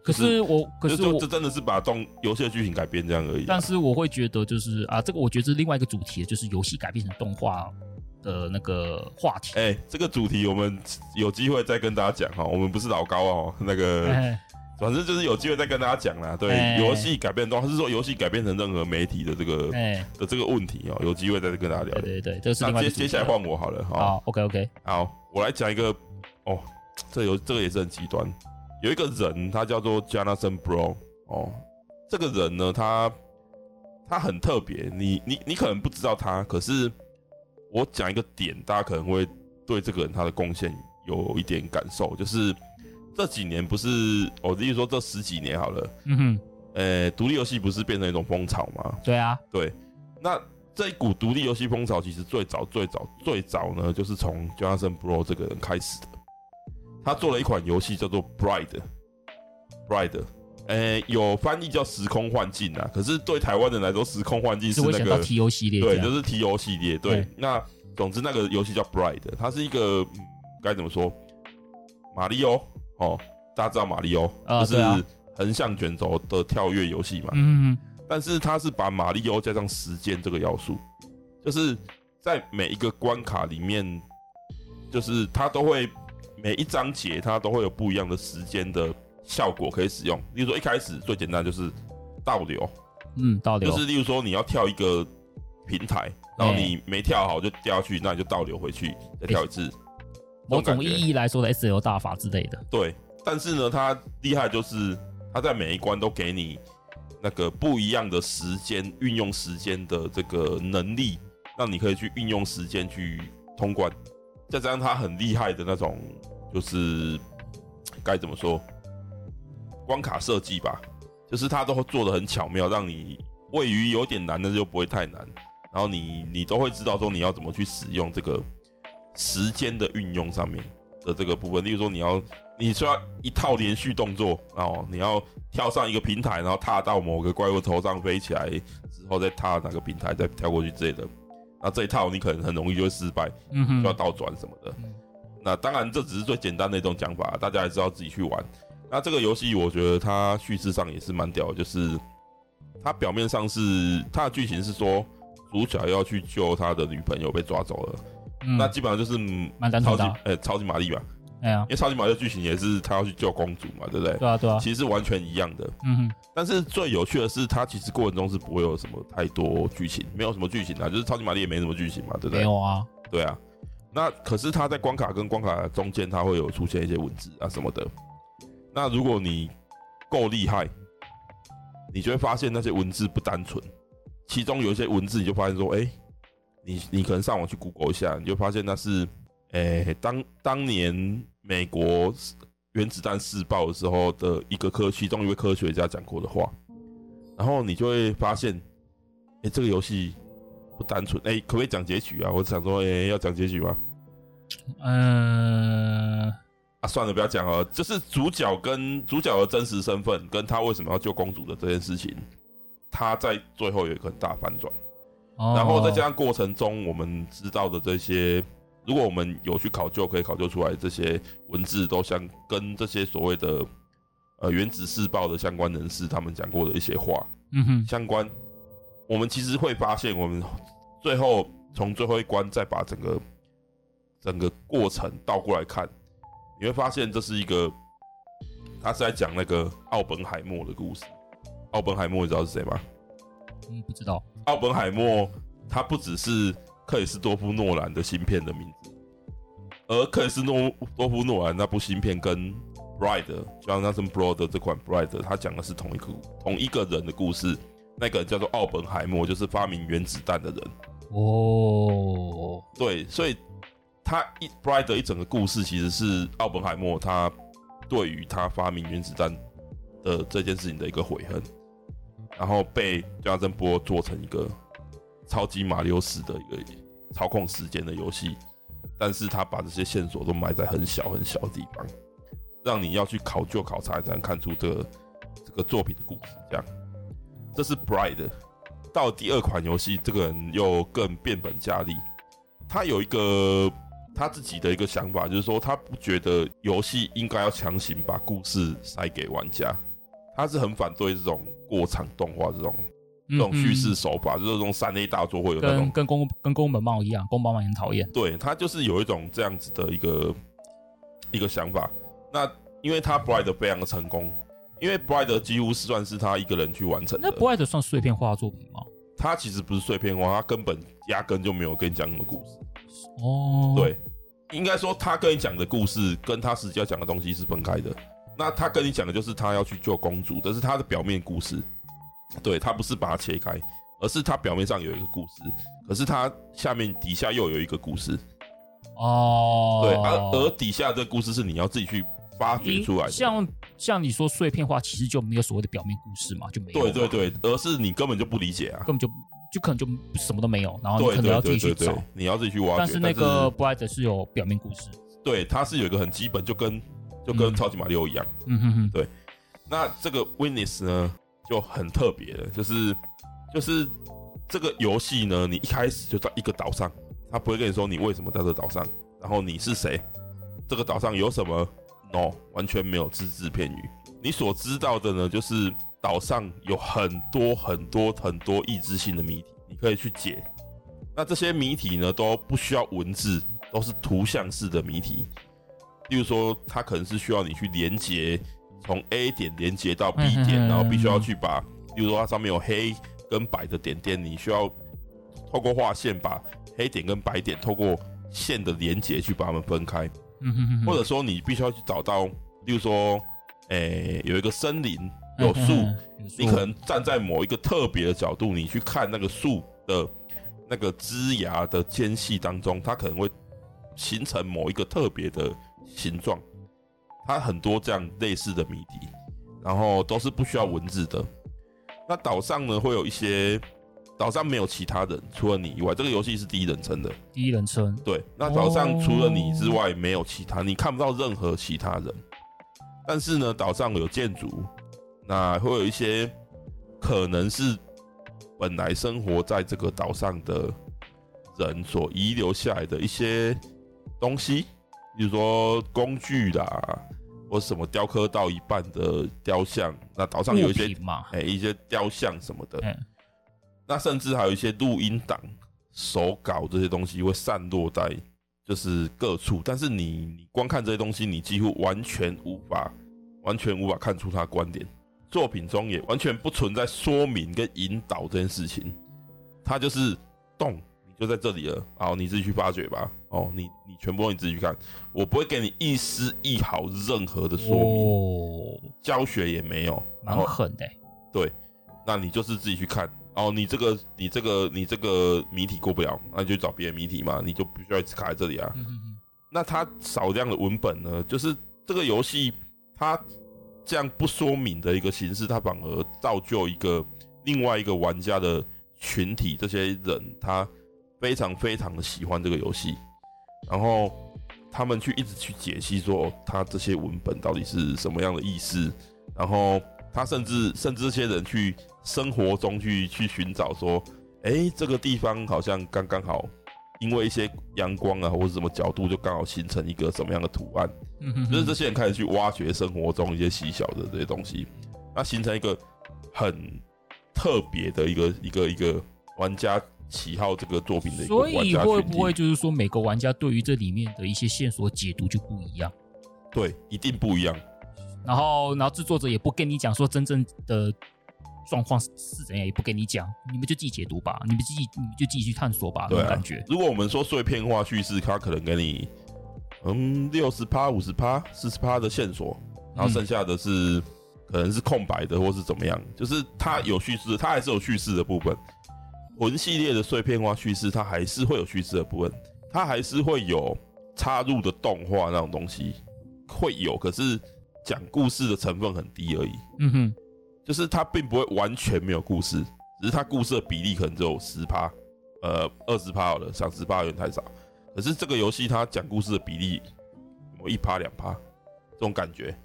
S2: 可是我，可是我，
S1: 这真的是把动游戏的剧情改编这样而已、啊。
S2: 但是我会觉得，就是啊，这个我觉得是另外一个主题，就是游戏改编成动画的那个话题。
S1: 哎、欸，这个主题我们有机会再跟大家讲哈。我们不是老高哦，那个。欸反正就是有机会再跟大家讲啦。对，游戏、欸、改变动画，是说游戏改变成任何媒体的这个、欸、的这个问题哦、喔，有机会再跟大家聊聊。
S2: 对对对，这
S1: 那接接下来换我好了，好，
S2: 好，OK OK，
S1: 好，我来讲一个哦，这有这个也是很极端，有一个人他叫做 Jonathan Blow 哦，这个人呢，他他很特别，你你你可能不知道他，可是我讲一个点，大家可能会对这个人他的贡献有一点感受，就是。这几年不是，我的意思说这十几年好了，嗯哼，呃，独立游戏不是变成一种风潮吗？
S2: 对啊，
S1: 对。那这一股独立游戏风潮，其实最早、最早、最早呢，就是从 Jonathan Blow 这个人开始的。他做了一款游戏叫做 Bride，Bride，呃，有翻译叫时空幻境啊。可是对台湾人来说，时空幻境是那个
S2: TO 系列，
S1: 对，就是 TO 系列。对，对那总之那个游戏叫 Bride，它是一个、嗯、该怎么说，马里奥。哦，大家知道马里奥，就是横向卷轴的跳跃游戏嘛。嗯，但是它是把马里奥加上时间这个要素，就是在每一个关卡里面就是它都会每一章节它都会有不一样的时间的效果可以使用。例如说一开始最简单就是倒流，
S2: 嗯，倒流
S1: 就是例如说你要跳一个平台，然后你没跳好就掉下去，那你就倒流回去再跳一次。
S2: 某种意义来说的 SL 大法之类的。
S1: 对，但是呢，它厉害就是它在每一关都给你那个不一样的时间运用时间的这个能力，让你可以去运用时间去通关。再加上它很厉害的那种，就是该怎么说，关卡设计吧，就是它都会做的很巧妙，让你位于有点难的就不会太难，然后你你都会知道说你要怎么去使用这个时间的运用上面的这个部分。例如说你要你需要一套连续动作，哦你要跳上一个平台，然后踏到某个怪物头上飞起来之后再踏哪个平台再跳过去之类的。那这一套你可能很容易就会失败，嗯哼，就要倒转什么的。那当然这只是最简单的一种讲法，大家还是要自己去玩。那这个游戏我觉得它叙事上也是蛮屌的，就是它表面上是它的剧情是说主角要去救他的女朋友被抓走了，嗯、那基本上就是
S2: 蛮单纯的，
S1: 呃、欸，超级玛丽嘛。
S2: 哎呀，
S1: 因为超级玛丽的剧情也是他要去救公主嘛，对不对？
S2: 对啊，对啊，
S1: 其实是完全一样的。嗯哼。但是最有趣的是，它其实过程中是不会有什么太多剧情，没有什么剧情啊，就是超级玛丽也没什么剧情嘛，对不对？
S2: 没有啊。
S1: 对啊。那可是它在关卡跟关卡中间，它会有出现一些文字啊什么的。那如果你够厉害，你就会发现那些文字不单纯，其中有一些文字你就发现说，哎，你你可能上网去 Google 一下，你就发现那是，诶，当当年。美国原子弹试爆的时候的一个科，其中一位科学家讲过的话，然后你就会发现，哎，这个游戏不单纯，哎，可不可以讲结局啊？我想说，哎，要讲结局吗？嗯，啊，算了，不要讲了。就是主角跟主角的真实身份，跟他为什么要救公主的这件事情，他在最后有一个很大反转，然后再加上过程中我们知道的这些。如果我们有去考究，可以考究出来这些文字都相跟这些所谓的呃原子试爆的相关人士他们讲过的一些话，嗯哼，相关，我们其实会发现，我们最后从最后一关再把整个整个过程倒过来看，你会发现这是一个，他是在讲那个奥本海默的故事。奥本海默你知道是谁吗？
S2: 嗯，不知道。
S1: 奥本海默他不只是。克里斯多夫诺兰的芯片的名字，而克里斯诺多夫诺兰那部芯片跟《Bride》Jonathan Brode 这款《Bride》，他讲的是同一个同一个人的故事，那个人叫做奥本海默，就是发明原子弹的人。哦，对，所以他一《Bride》一整个故事其实是奥本海默他对于他发明原子弹的这件事情的一个悔恨，然后被 Jonathan Blow 做成一个。超级马里奥式的一个操控时间的游戏，但是他把这些线索都埋在很小很小的地方，让你要去考究考察才能看出这个这个作品的故事。这样，这是 Bride。到第二款游戏，这个人又更变本加厉。他有一个他自己的一个想法，就是说他不觉得游戏应该要强行把故事塞给玩家，他是很反对这种过场动画这种。这种叙事手法，嗯、就是这种三 A 大作会有那种
S2: 跟宫跟宫本茂一样，宫本茂也很讨厌。
S1: 对，他就是有一种这样子的一个一个想法。那因为他 Bride 非常的成功，因为 Bride 几乎是算是他一个人去完成的。
S2: 那 Bride 算碎片化作品吗？
S1: 他其实不是碎片化，他根本压根就没有跟你讲什么故事。哦，对，应该说他跟你讲的故事跟他实际要讲的东西是分开的。那他跟你讲的就是他要去救公主，这是他的表面故事。对，他不是把它切开，而是他表面上有一个故事，可是他下面底下又有一个故事。哦，对，而而底下这个故事是你要自己去发掘出来的。
S2: 像像你说碎片化，其实就没有所谓的表面故事嘛，就没有。
S1: 对对对，而是你根本就不理解啊，
S2: 根本就就可能就什么都没有，然后你可能要自己去找，
S1: 对对对对，你要自己去挖掘。
S2: 但是那个 Bride 是有表面故事，
S1: 对，它是有一个很基本，就跟就跟超级马里奥一样。嗯哼哼，对。那这个 Witness 呢？就很特别的，就是就是这个游戏呢，你一开始就在一个岛上，他不会跟你说你为什么在这岛上，然后你是谁，这个岛上有什么，no，完全没有只字片语。你所知道的呢，就是岛上有很多很多很多意志性的谜题，你可以去解。那这些谜题呢，都不需要文字，都是图像式的谜题。例如说，它可能是需要你去连接，从 A 点连接到 B 点，然后必须要去把，例如说它上面有黑跟白的点点，你需要透过画线把黑点跟白点透过线的连接去把它们分开。或者说你必须要去找到，例如说，诶、欸，有一个森林有树，你可能站在某一个特别的角度，你去看那个树的那个枝芽的间隙当中，它可能会形成某一个特别的形状。它很多这样类似的谜题，然后都是不需要文字的。那岛上呢，会有一些。岛上没有其他人，除了你以外，这个游戏是第一人称的。
S2: 第一人称，
S1: 对。那岛上除了你之外，没有其他，你看不到任何其他人。但是呢，岛上有建筑，那会有一些可能是本来生活在这个岛上的人所遗留下来的一些东西，比如说工具啦，或什么雕刻到一半的雕像。那岛上有一些哎、欸，一些雕像什么的。那甚至还有一些录音档、手稿这些东西会散落在就是各处，但是你你光看这些东西，你几乎完全无法完全无法看出他观点。作品中也完全不存在说明跟引导这件事情，它就是动，你就在这里了，好，你自己去发掘吧。哦，你你全部你自己去看，我不会给你一丝一毫任何的说明，教学也没有，
S2: 蛮狠的。
S1: 对，那你就是自己去看。哦，你这个你这个你这个谜题过不了，那你就找别的谜题嘛，你就必须要一直卡在这里啊。那它少量的文本呢，就是这个游戏它这样不说明的一个形式，它反而造就一个另外一个玩家的群体，这些人他非常非常的喜欢这个游戏，然后他们去一直去解析说他这些文本到底是什么样的意思，然后他甚至甚至这些人去。生活中去去寻找说，哎、欸，这个地方好像刚刚好，因为一些阳光啊，或者什么角度，就刚好形成一个什么样的图案。嗯哼，就是这些人开始去挖掘生活中一些细小的这些东西，那形成一个很特别的一个一个一个玩家喜好这个作品的一个玩家。
S2: 所以会不会就是说，每个玩家对于这里面的一些线索解读就不一样？
S1: 对，一定不一样。
S2: 然后，然后制作者也不跟你讲说真正的。状况是怎样也不跟你讲，你们就自己解读吧，你们自己你们就自己去探索吧。对啊，感觉。
S1: 如果我们说碎片化叙事，他可能给你嗯六十趴、五十趴、四十趴的线索，然后剩下的是、嗯、可能是空白的，或是怎么样。就是它有叙事，它还是有叙事的部分。魂系列的碎片化叙事，它还是会有叙事的部分，它还是会有插入的动画那种东西会有，可是讲故事的成分很低而已。嗯哼。就是它并不会完全没有故事，只是它故事的比例可能只有十趴，呃，二十趴好了，上十趴有点太少。可是这个游戏它讲故事的比例我一趴两趴，这种感觉，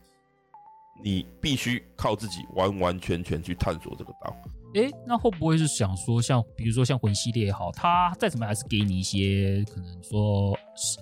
S1: 你必须靠自己完完全全去探索这个岛。
S2: 诶、欸，那会不会是想说，像比如说像魂系列也好，它再怎么还是给你一些可能说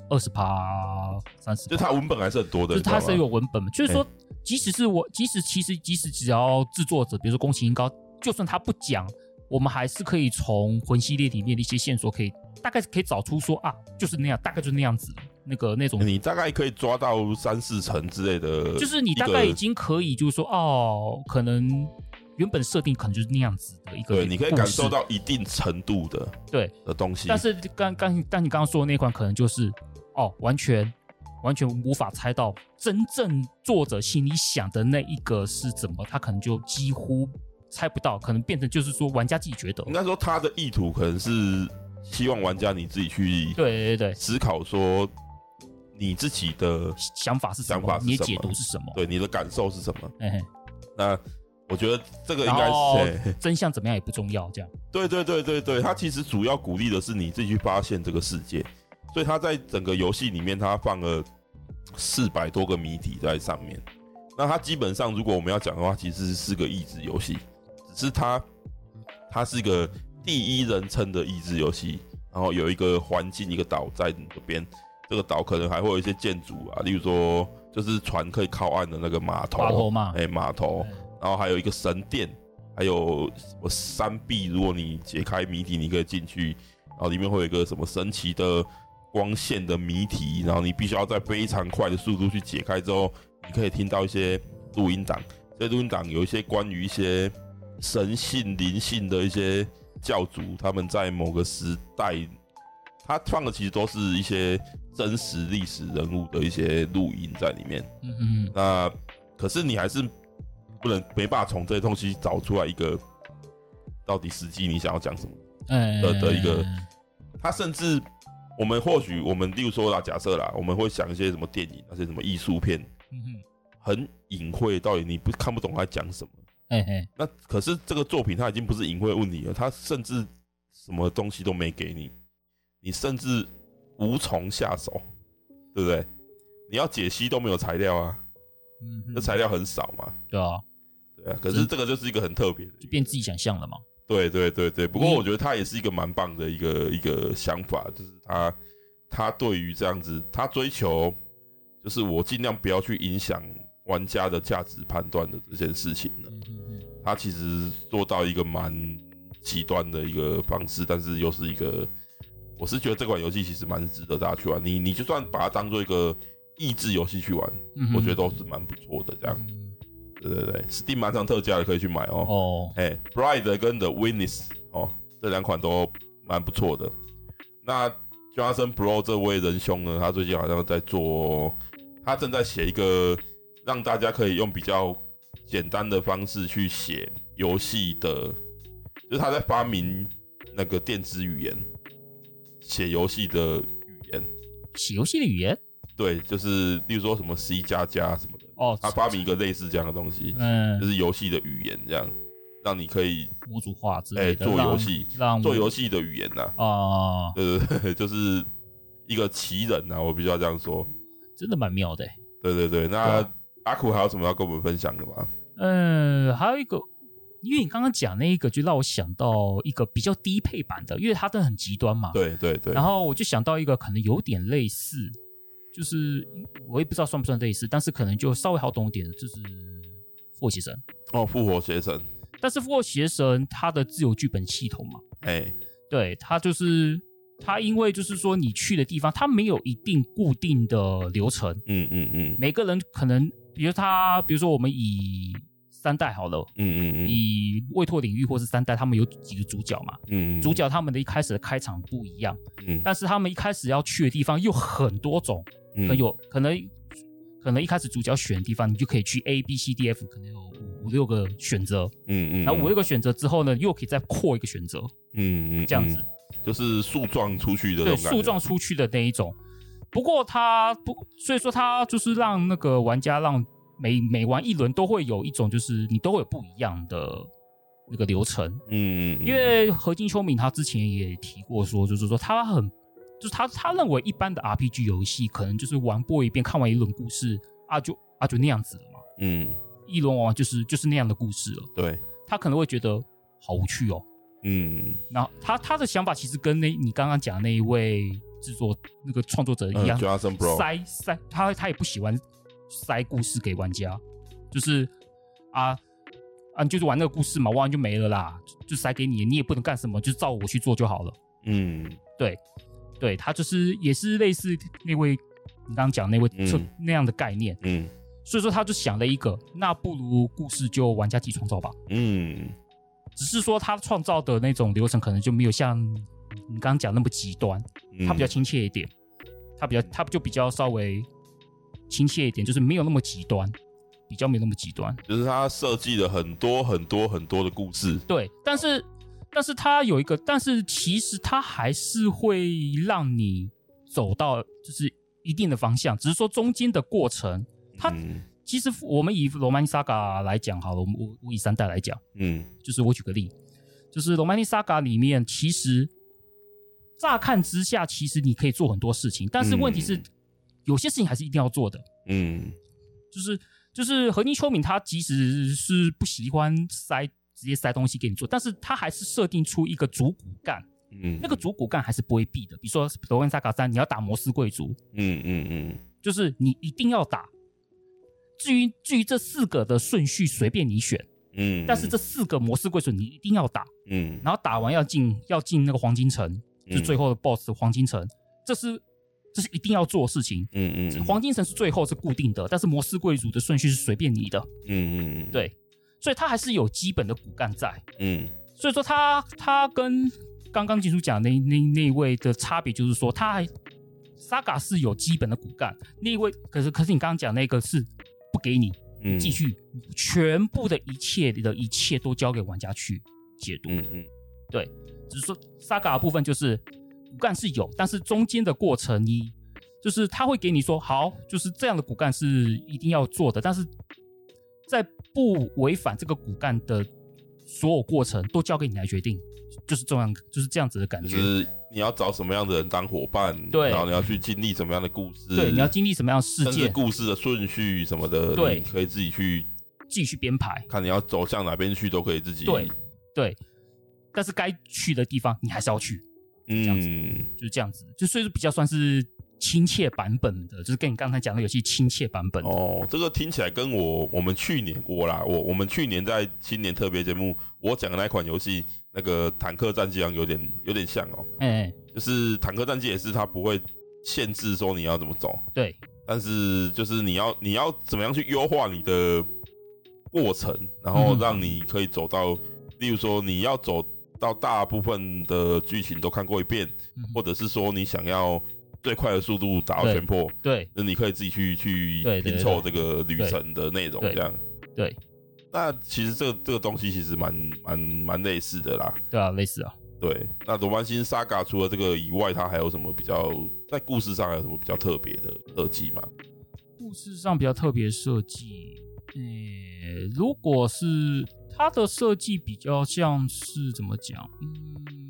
S2: 二十趴、三十，
S1: 就它文本还是很多的，
S2: 就是它是有文本嘛，就是说。欸即使是我，即使其实即使只要制作者，比如说宫崎英高，就算他不讲，我们还是可以从魂系列里面的一些线索，可以大概可以找出说啊，就是那样，大概就是那样子，那个那种。
S1: 你大概可以抓到三四成之类的，
S2: 就是你大概已经可以，就是说哦，可能原本设定可能就是那样子的一个，
S1: 对，你可以感受到一定程度的对的东西。
S2: 但是刚刚但你刚刚说的那款，可能就是哦，完全。完全无法猜到真正作者心里想的那一个是怎么，他可能就几乎猜不到，可能变成就是说玩家自己觉得，
S1: 应该说他的意图可能是希望玩家你自己去对对对思考说你自己的
S2: 想法是什么，你的解读是什么，
S1: 对你的感受是什么？嘿嘿，那我觉得这个应该是
S2: 真相怎么样也不重要，这样。
S1: 对对对对对，他其实主要鼓励的是你自己去发现这个世界，所以他在整个游戏里面他放了。四百多个谜题在上面，那它基本上，如果我们要讲的话，其实是四个益智游戏，只是它它是一个第一人称的益智游戏，然后有一个环境，一个岛在你这边，这个岛可能还会有一些建筑啊，例如说就是船可以靠岸的那个码头，码头嘛，哎，码头，然后还有一个神殿，还有什么山壁，如果你解开谜题，你可以进去，然后里面会有一个什么神奇的。光线的谜题，然后你必须要在非常快的速度去解开之后，你可以听到一些录音档。这些录音档有一些关于一些神性灵性的一些教主，他们在某个时代，他放的其实都是一些真实历史人物的一些录音在里面。嗯嗯。那可是你还是不能没办法从这些东西找出来一个到底实际你想要讲什么的的一个。他甚至我们或许我们例如说啦，假设啦，我们会想一些什么电影，那些什么艺术片。很隐晦，到底你不看不懂他讲什么？哎哎，那可是这个作品它已经不是隐晦问题了，它甚至什么东西都没给你，你甚至无从下手，对不对？你要解析都没有材料啊，嗯，那材料很少嘛，
S2: 对啊，
S1: 对啊。可是这个就是一个很特别的，
S2: 就变自己想象了嘛。
S1: 对对对对，不过我觉得他也是一个蛮棒的一个一个想法，就是他他对于这样子，他追求就是我尽量不要去影响。玩家的价值判断的这件事情呢，他其实做到一个蛮极端的一个方式，但是又是一个，我是觉得这款游戏其实蛮值得大家去玩。你你就算把它当做一个益智游戏去玩，我觉得都是蛮不错的。这样，对对对，Steam 蛮上特价的，可以去买哦。哦，哎，Bride 跟 The Witness 哦，这两款都蛮不错的。那 Jonathan Blow 这位仁兄呢，他最近好像在做，他正在写一个。让大家可以用比较简单的方式去写游戏的，就是他在发明那个电子语言，写游戏的语言，
S2: 写游戏的语言，
S1: 对，就是例如说什么 C 加加什么的哦，他发明一个类似这样的东西，嗯，就是游戏的语言这样，让你可以
S2: 模组化之类的，
S1: 做游戏，做游戏的语言呐，啊，对对对，就是一个奇人呐，我必须要这样说，
S2: 真的蛮妙的，
S1: 对对对，那。阿苦还有什么要跟我们分享的吗？
S2: 嗯，还有一个，因为你刚刚讲那一个，就让我想到一个比较低配版的，因为它真的很极端嘛。
S1: 对对对。
S2: 然后我就想到一个可能有点类似，就是我也不知道算不算类似，但是可能就稍微好懂一点的，就是《复活邪神》。
S1: 哦，《复活邪神》。
S2: 但是《复活邪神》它的自由剧本系统嘛，哎、欸，对，它就是它，因为就是说你去的地方，它没有一定固定的流程。嗯嗯嗯。每个人可能。比如他，比如说我们以三代好了，嗯嗯嗯，以卫拓领域或是三代，他们有几个主角嘛，嗯，嗯，主角他们的一开始的开场不一样，嗯，但是他们一开始要去的地方又很多种，嗯，可有可能可能一开始主角选的地方，你就可以去 A B C D F，可能有五五六个选择，嗯嗯，然后五六个选择之后呢，又可以再扩一个选择，嗯嗯，这样子，
S1: 就是树状出去的，对，
S2: 树状出去的那一种。不过他不，所以说他就是让那个玩家让每每玩一轮都会有一种，就是你都会有不一样的那个流程。嗯，因为何金秋敏他之前也提过说，就是说他很，就是他他认为一般的 RPG 游戏可能就是玩过一遍，看完一轮故事啊就啊就那样子了嘛。嗯，一轮玩完就是就是那样的故事了。对，他可能会觉得好无趣哦。嗯，那他他的想法其实跟那你刚刚讲的那一位。制作那个创作者一样，嗯、塞塞他他也不喜欢塞故事给玩家，就是啊啊，你就是玩那个故事嘛，玩完就没了啦，就塞给你，你也不能干什么，就照我去做就好了。嗯，对对，他就是也是类似那位你刚刚讲那位就那样的概念。嗯，所以说他就想了一个，那不如故事就玩家自己创造吧。嗯，只是说他创造的那种流程可能就没有像。你刚刚讲那么极端，他比较亲切一点，他比较他就比较稍微亲切一点，就是没有那么极端，比较没有那么极端。
S1: 就是他设计了很多很多很多的故事，
S2: 对，但是但是它有一个，但是其实它还是会让你走到就是一定的方向，只是说中间的过程，他其实我们以罗曼尼萨嘎来讲好了，我们我我以三代来讲，嗯，就是我举个例，就是罗曼尼萨嘎里面其实。乍看之下，其实你可以做很多事情，但是问题是，嗯、有些事情还是一定要做的。嗯，就是就是河津秋敏他即使是不喜欢塞直接塞东西给你做，但是他还是设定出一个主骨干。嗯，那个主骨干还是不会避的。比如说《罗曼萨卡三》，你要打摩斯贵族。嗯嗯嗯，就是你一定要打。至于至于这四个的顺序，随便你选。嗯，但是这四个摩斯贵族你一定要打。嗯，然后打完要进要进那个黄金城。就最后的 BOSS 黄金城，这是这是一定要做的事情。嗯嗯，嗯，黄金城是最后是固定的，但是摩斯贵族的顺序是随便你的。嗯嗯嗯，对，所以它还是有基本的骨干在。嗯，所以说他他跟刚刚金叔讲那那那位的差别就是说，它还 Saga 是有基本的骨干，那一位可是可是你刚刚讲那个是不给你，嗯，继续全部的一切的一切都交给玩家去解读。嗯嗯，对，只是说 Saga 的部分就是。骨干是有，但是中间的过程，你就是他会给你说好，就是这样的骨干是一定要做的，但是在不违反这个骨干的所有过程都交给你来决定，就是这样，就是这样子的感觉。
S1: 就是你要找什么样的人当伙伴，
S2: 对，
S1: 然后你要去经历什么样的故事，
S2: 对，你要经历什么样的事件，
S1: 故事的顺序什么的，
S2: 对，你
S1: 可以自己去
S2: 继续编排，
S1: 看你要走向哪边去都可以自己
S2: 对对，但是该去的地方你还是要去。嗯，就是这样子，就所以说比较算是亲切版本的，就是跟你刚才讲的游戏亲切版本。
S1: 哦，这个听起来跟我我们去年我啦，我我们去年在新年特别节目我讲的那款游戏，那个坦克战记上有点有点像哦。哎、欸，就是坦克战机也是它不会限制说你要怎么走，
S2: 对，
S1: 但是就是你要你要怎么样去优化你的过程，然后让你可以走到，嗯、例如说你要走。到大部分的剧情都看过一遍，嗯，或者是说你想要最快的速度打到全破，
S2: 对，
S1: 那你可以自己去去拼凑这个旅程的内容，这
S2: 样对，
S1: 那其实这个这个东西其实蛮蛮蛮类似的啦，
S2: 对啊，类似啊。
S1: 对，那罗曼星 Saga 除了这个以外，它还有什么比较在故事上还有什么比较特别的设计吗？
S2: 故事上比较特别设计，呃，如果是。它的设计比较像是怎么讲？嗯，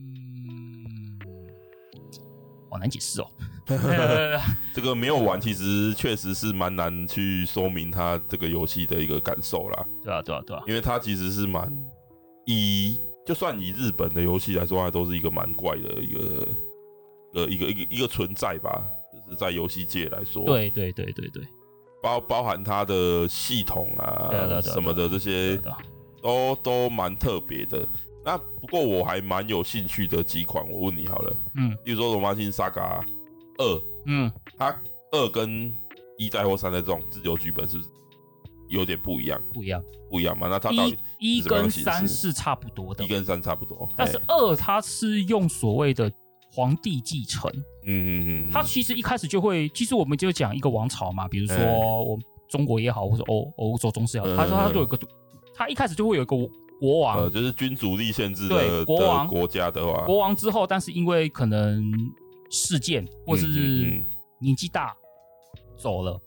S2: 好难解释哦。
S1: 这个没有玩，其实确实是蛮难去说明它这个游戏的一个感受啦。
S2: 对啊，对啊，对啊，
S1: 因为它其实是蛮以，就算以日本的游戏来说，它都是一个蛮怪的一个呃一个一个一个存在吧，就是在游戏界来说。
S2: 对对对对对，
S1: 包包含它的系统啊什么的这些。都都蛮特别的，那不过我还蛮有兴趣的几款，我问你好了，嗯，比如说《罗曼辛 Saga 二》，嗯，它二跟一代或三代这种自由剧本是不是有点不一样？
S2: 不一样，
S1: 不一样嘛？那它到底
S2: 一跟三是差不多的，
S1: 一跟三差不多，
S2: 但是二它是用所谓的皇帝继承，嗯嗯嗯，它其实一开始就会，其实我们就讲一个王朝嘛，比如说我中国也好，或者欧欧洲中世也好，他说他都有个。他一开始就会有一个国王，
S1: 呃，就是君主立宪制的对国王国家的话，
S2: 国王之后，但是因为可能事件或是年纪大走了，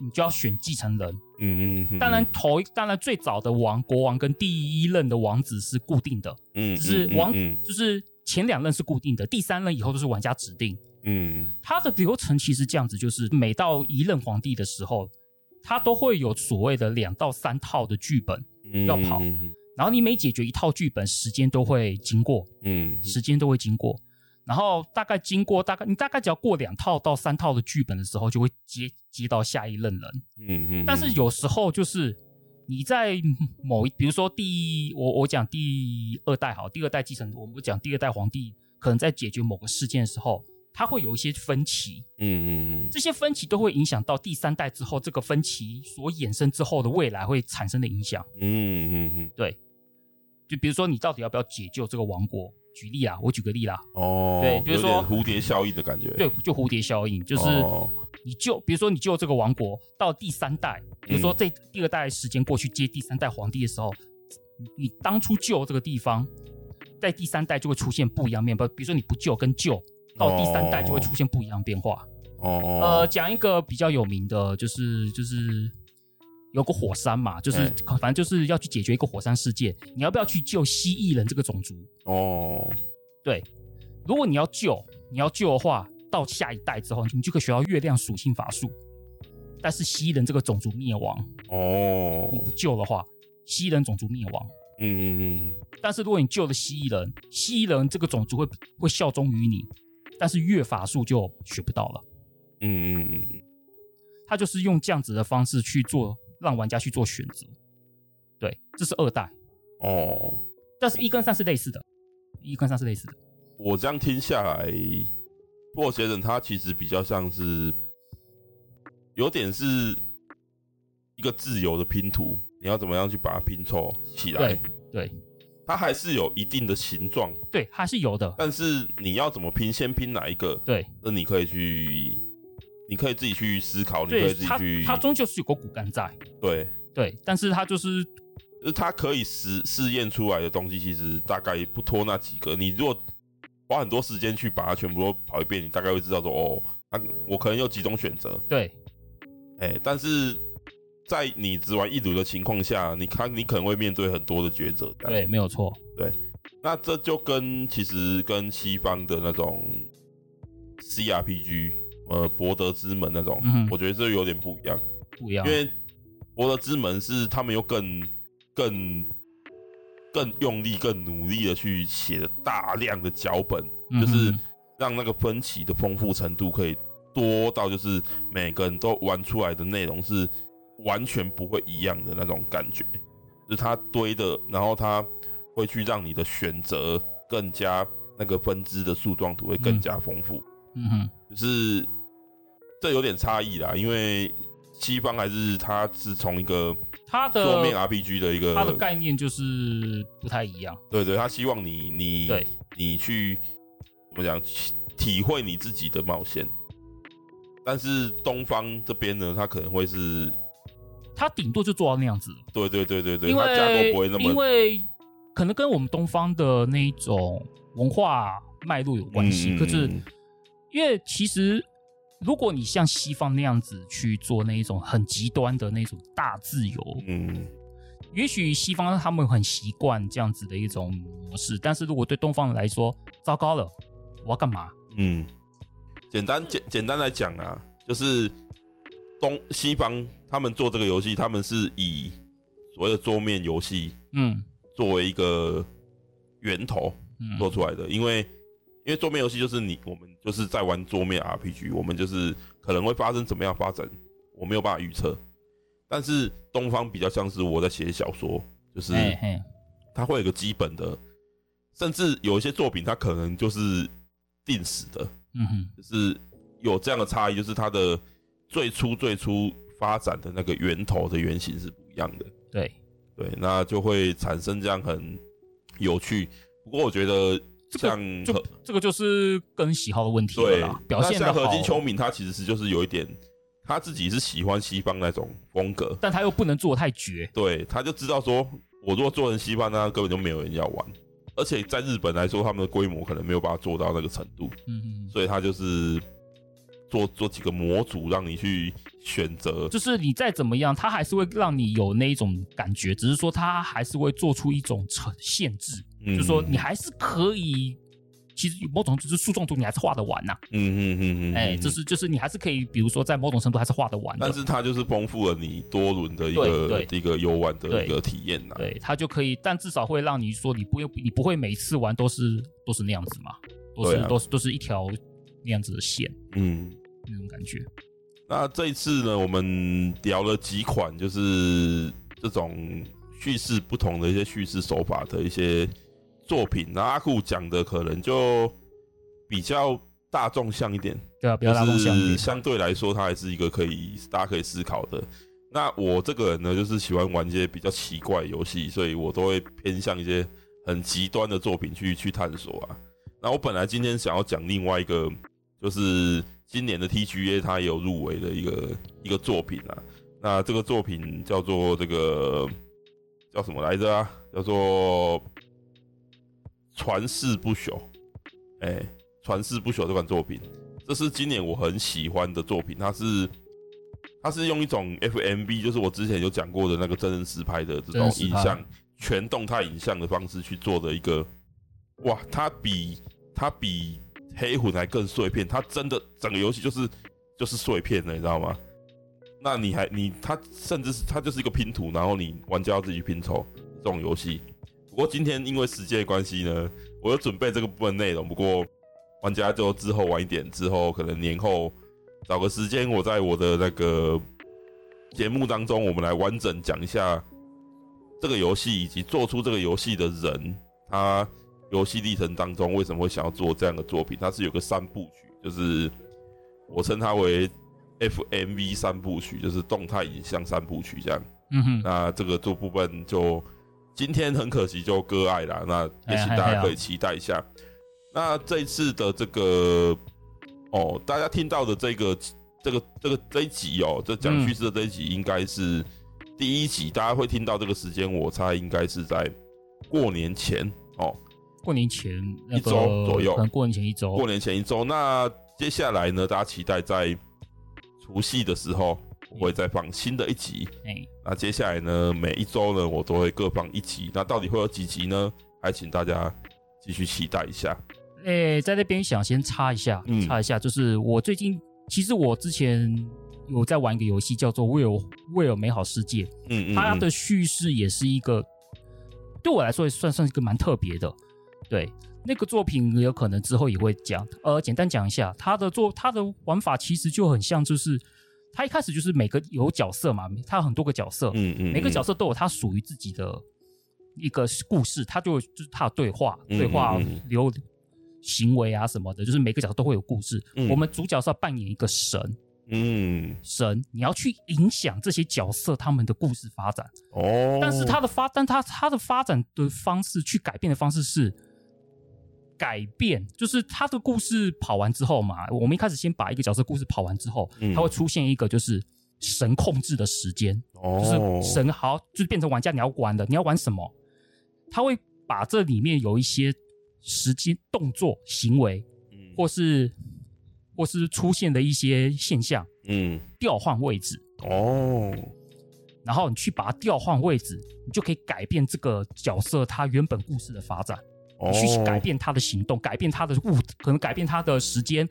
S2: 你就要选继承人。嗯嗯嗯。当然头，当然最早的王国王跟第一任的王子是固定的，嗯，就是王，就是前两任是固定的，第三任以后都是玩家指定。嗯，他的流程其实这样子，就是每到一任皇帝的时候，他都会有所谓的两到三套的剧本。要跑，然后你每解决一套剧本，时间都会经过，嗯，时间都会经过，然后大概经过大概你大概只要过两套到三套的剧本的时候，就会接接到下一任人，嗯嗯。但是有时候就是你在某一，比如说第我我讲第二代好，第二代继承，我们讲第二代皇帝可能在解决某个事件的时候。他会有一些分歧，嗯嗯嗯，这些分歧都会影响到第三代之后，这个分歧所衍生之后的未来会产生的影响，嗯嗯嗯，对，就比如说你到底要不要解救这个王国？举例啊，我举个例啦，哦，对，比如说
S1: 蝴蝶效应的感觉，
S2: 对，就蝴蝶效应，就是你救，比如说你救这个王国到第三代，比如说这第二代时间过去接第三代皇帝的时候，你当初救这个地方，在第三代就会出现不一样面包，比如说你不救跟救。到第三代就会出现不一样变化。哦，呃，讲一个比较有名的，就是就是有个火山嘛，就是、欸、反正就是要去解决一个火山事件。你要不要去救蜥蜴人这个种族？哦，对，如果你要救，你要救的话，到下一代之后，你就可以学到月亮属性法术。但是蜥蜴人这个种族灭亡。哦，你不救的话，蜥蜴人种族灭亡。嗯嗯嗯。但是如果你救了蜥蜴人，蜥蜴人这个种族会会效忠于你。但是月法术就学不到了，嗯嗯嗯，他就是用这样子的方式去做，让玩家去做选择。对，这是二代哦，但是一跟三是类似的，一跟三是类似的。
S1: 我这样听下来，破鞋人他其实比较像是有点是一个自由的拼图，你要怎么样去把它拼凑起来？
S2: 对，对，
S1: 它还是有一定的形状，
S2: 对，还是有的。
S1: 但是你要怎么拼，先拼哪一个？
S2: 对，
S1: 那你可以去，你可以自己去思考，你可以自己去。
S2: 它终究是有个骨干在。
S1: 对
S2: 对，但是它就是。
S1: 就是它可以实试验出来的东西，其实大概不拖那几个。你如果花很多时间去把它全部都跑一遍，你大概会知道说，哦，那我可能有几种选择。
S2: 对，
S1: 哎、欸，但是在你只玩一组的情况下，你看你可能会面对很多的抉择。
S2: 对，没有错。
S1: 对，那这就跟其实跟西方的那种 CRPG，呃，博德之门那种，嗯、我觉得这有点不一样。
S2: 不一样，
S1: 因为博德之门是他们又更。更更用力、更努力的去写了大量的脚本，嗯，就是让那个分歧的丰富程度可以多到，就是每个人都玩出来的内容是完全不会一样的那种感觉。就是他堆的，然后他会去让你的选择更加那个分支的树状图会更加丰富。
S2: 嗯哼，
S1: 就是这有点差异啦，因为。西方还是他是从一个他的桌面 RPG 的一个，
S2: 他的概念就是不太一样。
S1: 对对，他希望你你
S2: 对
S1: 你去怎么讲体会你自己的冒险。但是东方这边呢，他可能会是
S2: 他顶多就做到那样子。
S1: 对对对对对，
S2: 因
S1: 为构不会那么，
S2: 因为可能跟我们东方的那一种文化脉络有关系。可是因为其实。如果你像西方那样子去做那一种很极端的那种大自由，
S1: 嗯，
S2: 也许西方他们很习惯这样子的一种模式，但是如果对东方人来说，糟糕了，我要干嘛？
S1: 嗯，简单简简单来讲啊，就是东西方他们做这个游戏，他们是以所谓的桌面游戏，
S2: 嗯，
S1: 作为一个源头做出来的，嗯、因为。因为桌面游戏就是你我们就是在玩桌面 RPG，我们就是可能会发生怎么样发展，我没有办法预测。但是东方比较像是我在写小说，就是它会有个基本的，甚至有一些作品它可能就是定死的，
S2: 嗯哼，
S1: 就是有这样的差异，就是它的最初最初发展的那个源头的原型是不一样的。
S2: 对
S1: 对，那就会产生这样很有趣。不过我觉得。像
S2: 就这个就是跟喜好的问题了啦。表现的
S1: 像河津秋敏，他其实是就是有一点，他自己是喜欢西方那种风格，
S2: 但他又不能做得太绝。
S1: 对，他就知道说，我如果做成西方，那根本就没有人要玩。而且在日本来说，他们的规模可能没有办法做到那个程度。
S2: 嗯嗯。
S1: 所以他就是做做几个模组，让你去选择。
S2: 就是你再怎么样，他还是会让你有那一种感觉，只是说他还是会做出一种限制。就是说，你还是可以，其实有某种就是树状图，你还是画得完呐。
S1: 嗯嗯嗯嗯。
S2: 哎、欸，就是就是你还是可以，比如说在某种程度还是画得完。
S1: 但是它就是丰富了你多轮的一个一个游玩的一个体验呐。
S2: 对，它就可以，但至少会让你说，你不用你不会每次玩都是都是那样子嘛，都是、啊、都是都是一条那样子的线。
S1: 嗯，
S2: 那种感觉。
S1: 那这一次呢，我们聊了几款，就是这种叙事不同的一些叙事手法的一些。作品，那阿酷讲的可能就比较大众向一点，
S2: 对啊，比较大众向一点。
S1: 就是相对来说，它还是一个可以大家可以思考的。那我这个人呢，就是喜欢玩一些比较奇怪游戏，所以我都会偏向一些很极端的作品去去探索啊。那我本来今天想要讲另外一个，就是今年的 TGA 它也有入围的一个一个作品啊。那这个作品叫做这个叫什么来着啊？叫做。传世不朽，哎、欸，传世不朽这款作品，这是今年我很喜欢的作品。它是，它是用一种 FMV，就是我之前有讲过的那个真人实拍的这种影像，全动态影像的方式去做的一个。哇，它比它比黑魂还更碎片，它真的整个游戏就是就是碎片的，你知道吗？那你还你它甚至是它就是一个拼图，然后你玩家要自己拼凑这种游戏。不过今天因为时间的关系呢，我有准备这个部分内容。不过玩家就之后晚一点，之后可能年后找个时间，我在我的那个节目当中，我们来完整讲一下这个游戏以及做出这个游戏的人，他游戏历程当中为什么会想要做这样的作品。它是有个三部曲，就是我称它为 FMV 三部曲，就是动态影像三部曲这样。嗯哼，那这个这部分就今天很可惜就割爱了，那也请大家可以期待一下。那这一次的这个哦，大家听到的这个这个这个这一集哦，这讲叙事的这一集应该是第一集，大家会听到这个时间，我猜应该是在过年前哦，
S2: 过年前
S1: 一周左右，
S2: 可能过年前一周，
S1: 过年前一周。那接下来呢，大家期待在除夕的时候。我会再放新的一集，哎，那接下来呢，每一周呢，我都会各放一集。那到底会有几集呢？还请大家继续期待一下。
S2: 哎，在那边想先插一下，插一下，就是我最近其实我之前有在玩一个游戏，叫做《威尔威尔美好世界》。嗯嗯，它的叙事也是一个对我来说也算算是一个蛮特别的。对，那个作品有可能之后也会讲。呃，简单讲一下，它的作它的玩法其实就很像，就是。他一开始就是每个有角色嘛，他有很多个角色，嗯嗯，每个角色都有他属于自己的一个故事，他就就是他的对话、对话流行为啊什么的，就是每个角色都会有故事。我们主角是要扮演一个神，嗯，神，你要去影响这些角色他们的故事发展。哦，但是他的发，但他他的发展的方式，去改变的方式是。改变就是他的故事跑完之后嘛，我们一开始先把一个角色故事跑完之后，嗯、他会出现一个就是神控制的时间，哦、就是神好，就是变成玩家你要玩的，你要玩什么？他会把这里面有一些时间、动作、行为，嗯、或是或是出现的一些现象，嗯，调换位置。哦，然后你去把它调换位置，你就可以改变这个角色他原本故事的发展。你去改变他的行动，改变他的物，可能改变他的时间，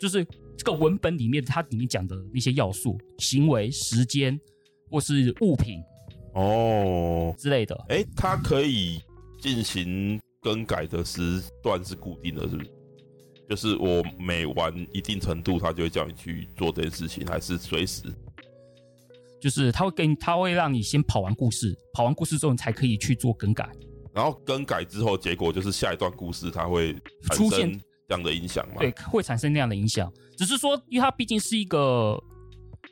S2: 就是这个文本里面它里面讲的那些要素、行为、时间或是物品哦之类的。
S1: 哎、欸，它可以进行更改的时段是固定的，是不是？就是我每玩一定程度，它就会叫你去做这件事情，还是随时？
S2: 就是他会给你他会让你先跑完故事，跑完故事之后你才可以去做更改。
S1: 然后更改之后，结果就是下一段故事它会出现这样的影响吗？
S2: 对，会产生那样的影响。只是说，因为它毕竟是一个，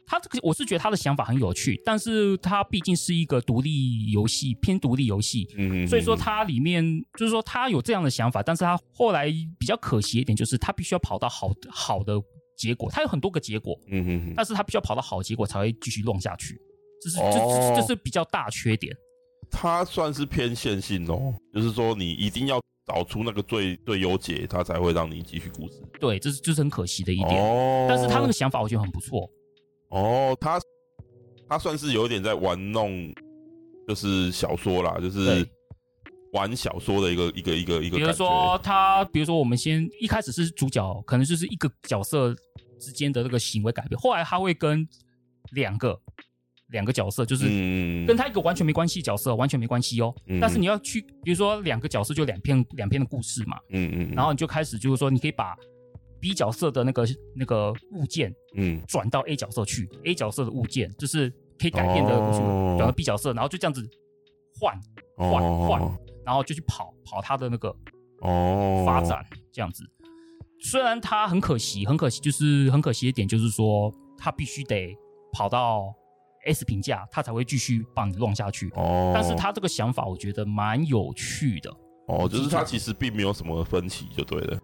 S2: 它这个我是觉得他的想法很有趣，但是它毕竟是一个独立游戏，偏独立游戏。嗯哼嗯哼。所以说，它里面就是说，他有这样的想法，但是他后来比较可惜一点，就是他必须要跑到好好的结果。他有很多个结果，嗯哼嗯哼。但是他必须要跑到好结果才会继续弄下去，这是这这这是比较大缺点。
S1: 它算是偏线性哦，就是说你一定要找出那个最最优解，它才会让你继续故事。
S2: 对，这是就是很可惜的一点。哦，但是他那个想法我觉得很不错。
S1: 哦，他他算是有一点在玩弄，就是小说啦，就是玩小说的一个一个一个一个。比如
S2: 说他，比如说我们先一开始是主角，可能就是一个角色之间的这个行为改变，后来他会跟两个。两个角色就是跟他一个完全没关系角色，完全没关系哦。但是你要去，比如说两个角色就两篇两篇的故事嘛。嗯嗯。然后你就开始就是说，你可以把 B 角色的那个那个物件，嗯，转到 A 角色去。A 角色的物件就是可以改变的，转到 B 角色，然后就这样子换换换，然后就去跑跑他的那个哦发展这样子。虽然他很可惜，很可惜，就是很可惜的点，就是说他必须得跑到。S 评价，他才会继续帮你弄下去。哦，但是他这个想法我觉得蛮有趣的。
S1: 哦，就是他其实并没有什么分歧，就对了。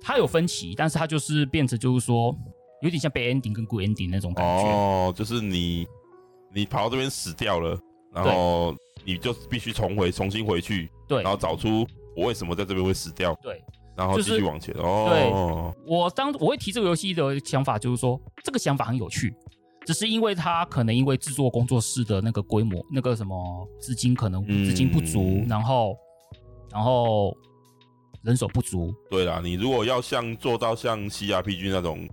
S2: 他有分歧，但是他就是变成就是说，有点像 bad ending 跟 good ending 那种感觉。
S1: 哦，就是你你跑到这边死掉了，然后你就必须重回，重新回去，对，然后找出我为什么在这边会死掉，对，然后继续往前。哦，
S2: 对，我当我会提这个游戏的想法，就是说这个想法很有趣。只是因为他可能因为制作工作室的那个规模，那个什么资金可能资金不足，嗯、然后然后人手不足。
S1: 对啦，你如果要像做到像 CRPG 那种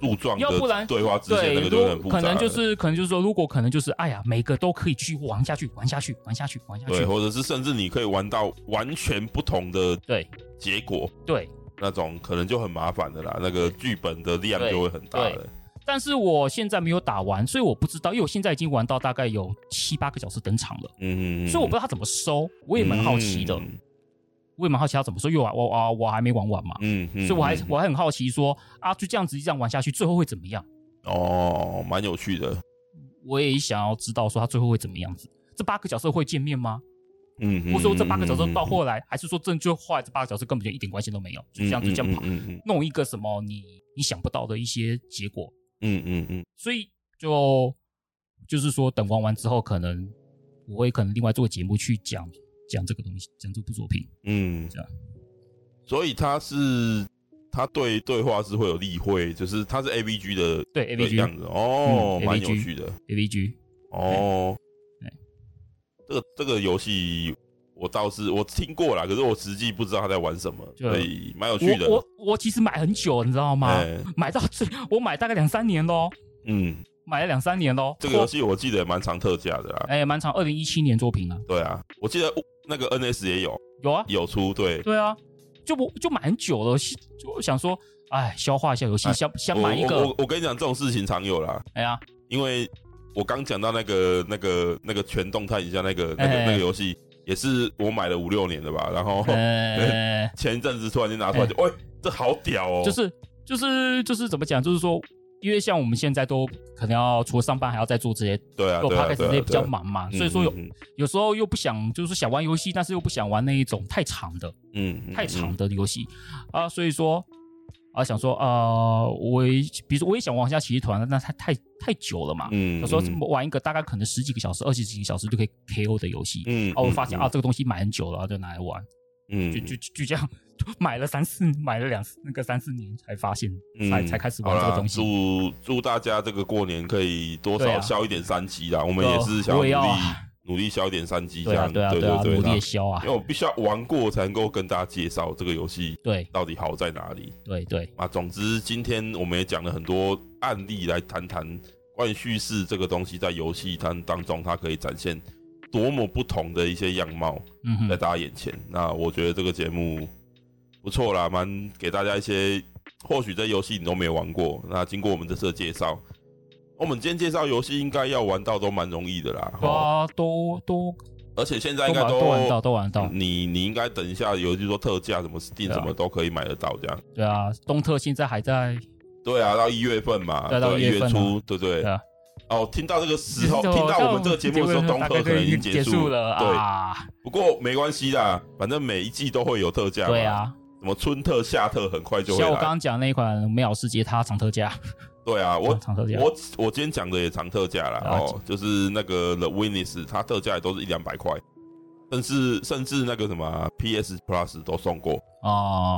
S1: 杜撰的对话之前那个就很复杂，
S2: 可能就是可能就是说，如果可能就是哎呀，每个都可以去玩下去，玩下去，玩下去，玩下去，
S1: 对，或者是甚至你可以玩到完全不同的对结果，
S2: 对，
S1: 那种可能就很麻烦的啦，那个剧本的量就会很大了。
S2: 但是我现在没有打完，所以我不知道，因为我现在已经玩到大概有七八个小时登场了，嗯，所以我不知道他怎么收，我也蛮好奇的。我也蛮好奇他怎么收，因为我我我我还没玩完嘛，嗯，嗯，所以我还我还很好奇说啊，就这样子这样玩下去，最后会怎么样？
S1: 哦，蛮有趣的。
S2: 我也想要知道说他最后会怎么样子。这八个角色会见面吗？
S1: 嗯，
S2: 或者说这八个角色到后来，还是说真就后来这八个角色根本就一点关系都没有，就这样子这样跑，弄一个什么你你想不到的一些结果。
S1: 嗯嗯嗯。
S2: 所以就就是说，等玩完之后，可能我会可能另外做节目去讲讲这个东西，讲这部作品。
S1: 嗯，
S2: 这样。
S1: 所以他是他对对话是会有例会，就是他是 AVG 的
S2: 对 AVG
S1: 样子哦，蛮有趣的
S2: AVG
S1: 哦。这个这个游戏我倒是我听过啦，可是我实际不知道他在玩什么，所以蛮有趣的。
S2: 我我，我其实买很久，你知道吗？欸、买到最我买大概两三年喽。
S1: 嗯，
S2: 买了两三年喽。
S1: 这个游戏我记得也蛮长特价的啦，
S2: 哎，蛮长，二零一七年作品啊。
S1: 对啊，我记得那个 NS 也有，
S2: 有啊，
S1: 有出。对
S2: 对啊，就我就买很久了，就想说，哎，消化一下游戏，想想买一个。
S1: 我我，我跟你讲，这种事情常有啦。
S2: 哎呀，
S1: 因为。我刚讲到那个、那个、那个全动态一下那个、那个、那个游戏，也是我买了五六年的吧。然后 前一阵子突然间拿出来就，就喂，这好屌哦！
S2: 就是就是就是怎么讲？就是说，因为像我们现在都可能要除了上班，还要再做这些，
S1: 对啊，
S2: 做 podcast 这些比较忙嘛。所以说有
S1: 嗯嗯
S2: 有时候又不想，就是想玩游戏，但是又不想玩那一种太长的，
S1: 嗯，
S2: 太长的游戏啊。所以说。啊，想说啊、呃，我比如说我也想玩一下骑士团，那太太太久了嘛。嗯，有时候玩一个大概可能十几个小时、二十几个小时就可以 KO 的游戏。嗯，啊，我发现、嗯、啊，这个东西买很久了，然后就拿来玩。嗯，就就就这样买了三四，买了两那个三四年才发现，嗯、才才开始玩这个东西。
S1: 祝祝大家这个过年可以多少消一点三级啦、啊，我们也是想努力。努力消一点三 G，这样对、啊、对对、
S2: 努力消啊！
S1: 因为我必须要玩过才能够跟大家介绍这个游戏，
S2: 对，
S1: 到底好在哪里？
S2: 对对
S1: 啊，总之今天我们也讲了很多案例来谈谈关于叙事这个东西在游戏当当中它可以展现多么不同的一些样貌，嗯，在大家眼前。那我觉得这个节目不错啦，蛮给大家一些或许这游戏你都没有玩过，那经过我们这次的介绍。我们今天介绍游戏，应该要玩到都蛮容易的啦。
S2: 啊，都都，
S1: 而且现在应该都，
S2: 都玩到，都玩到。
S1: 你你应该等一下，有就是说特价，什么 Steam 什么都可以买得到，这样。
S2: 对啊，东特现在还在。
S1: 对啊，到一月份嘛，到一月初，对不对？哦，听到这个时候，听到我们这个节目的时候，东特可能已经结束了。对啊，不过没关系啦，反正每一季都会有特价。
S2: 对啊，
S1: 什么春特、夏特，很快就会。
S2: 像我刚刚讲那一款《美好世界》，它长特价。
S1: 对啊，我我我今天讲的也长特价啦。哦，就是那个 The Witness，它特价也都是一两百块，甚至甚至那个什么 PS Plus 都送过哦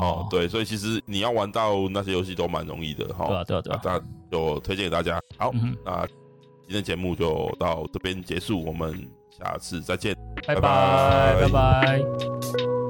S1: 哦，对，所以其实你要玩到那些游戏都蛮容易的哈。
S2: 对啊对啊对啊，
S1: 那就推荐给大家。好，那今天节目就到这边结束，我们下次再见，
S2: 拜拜拜拜。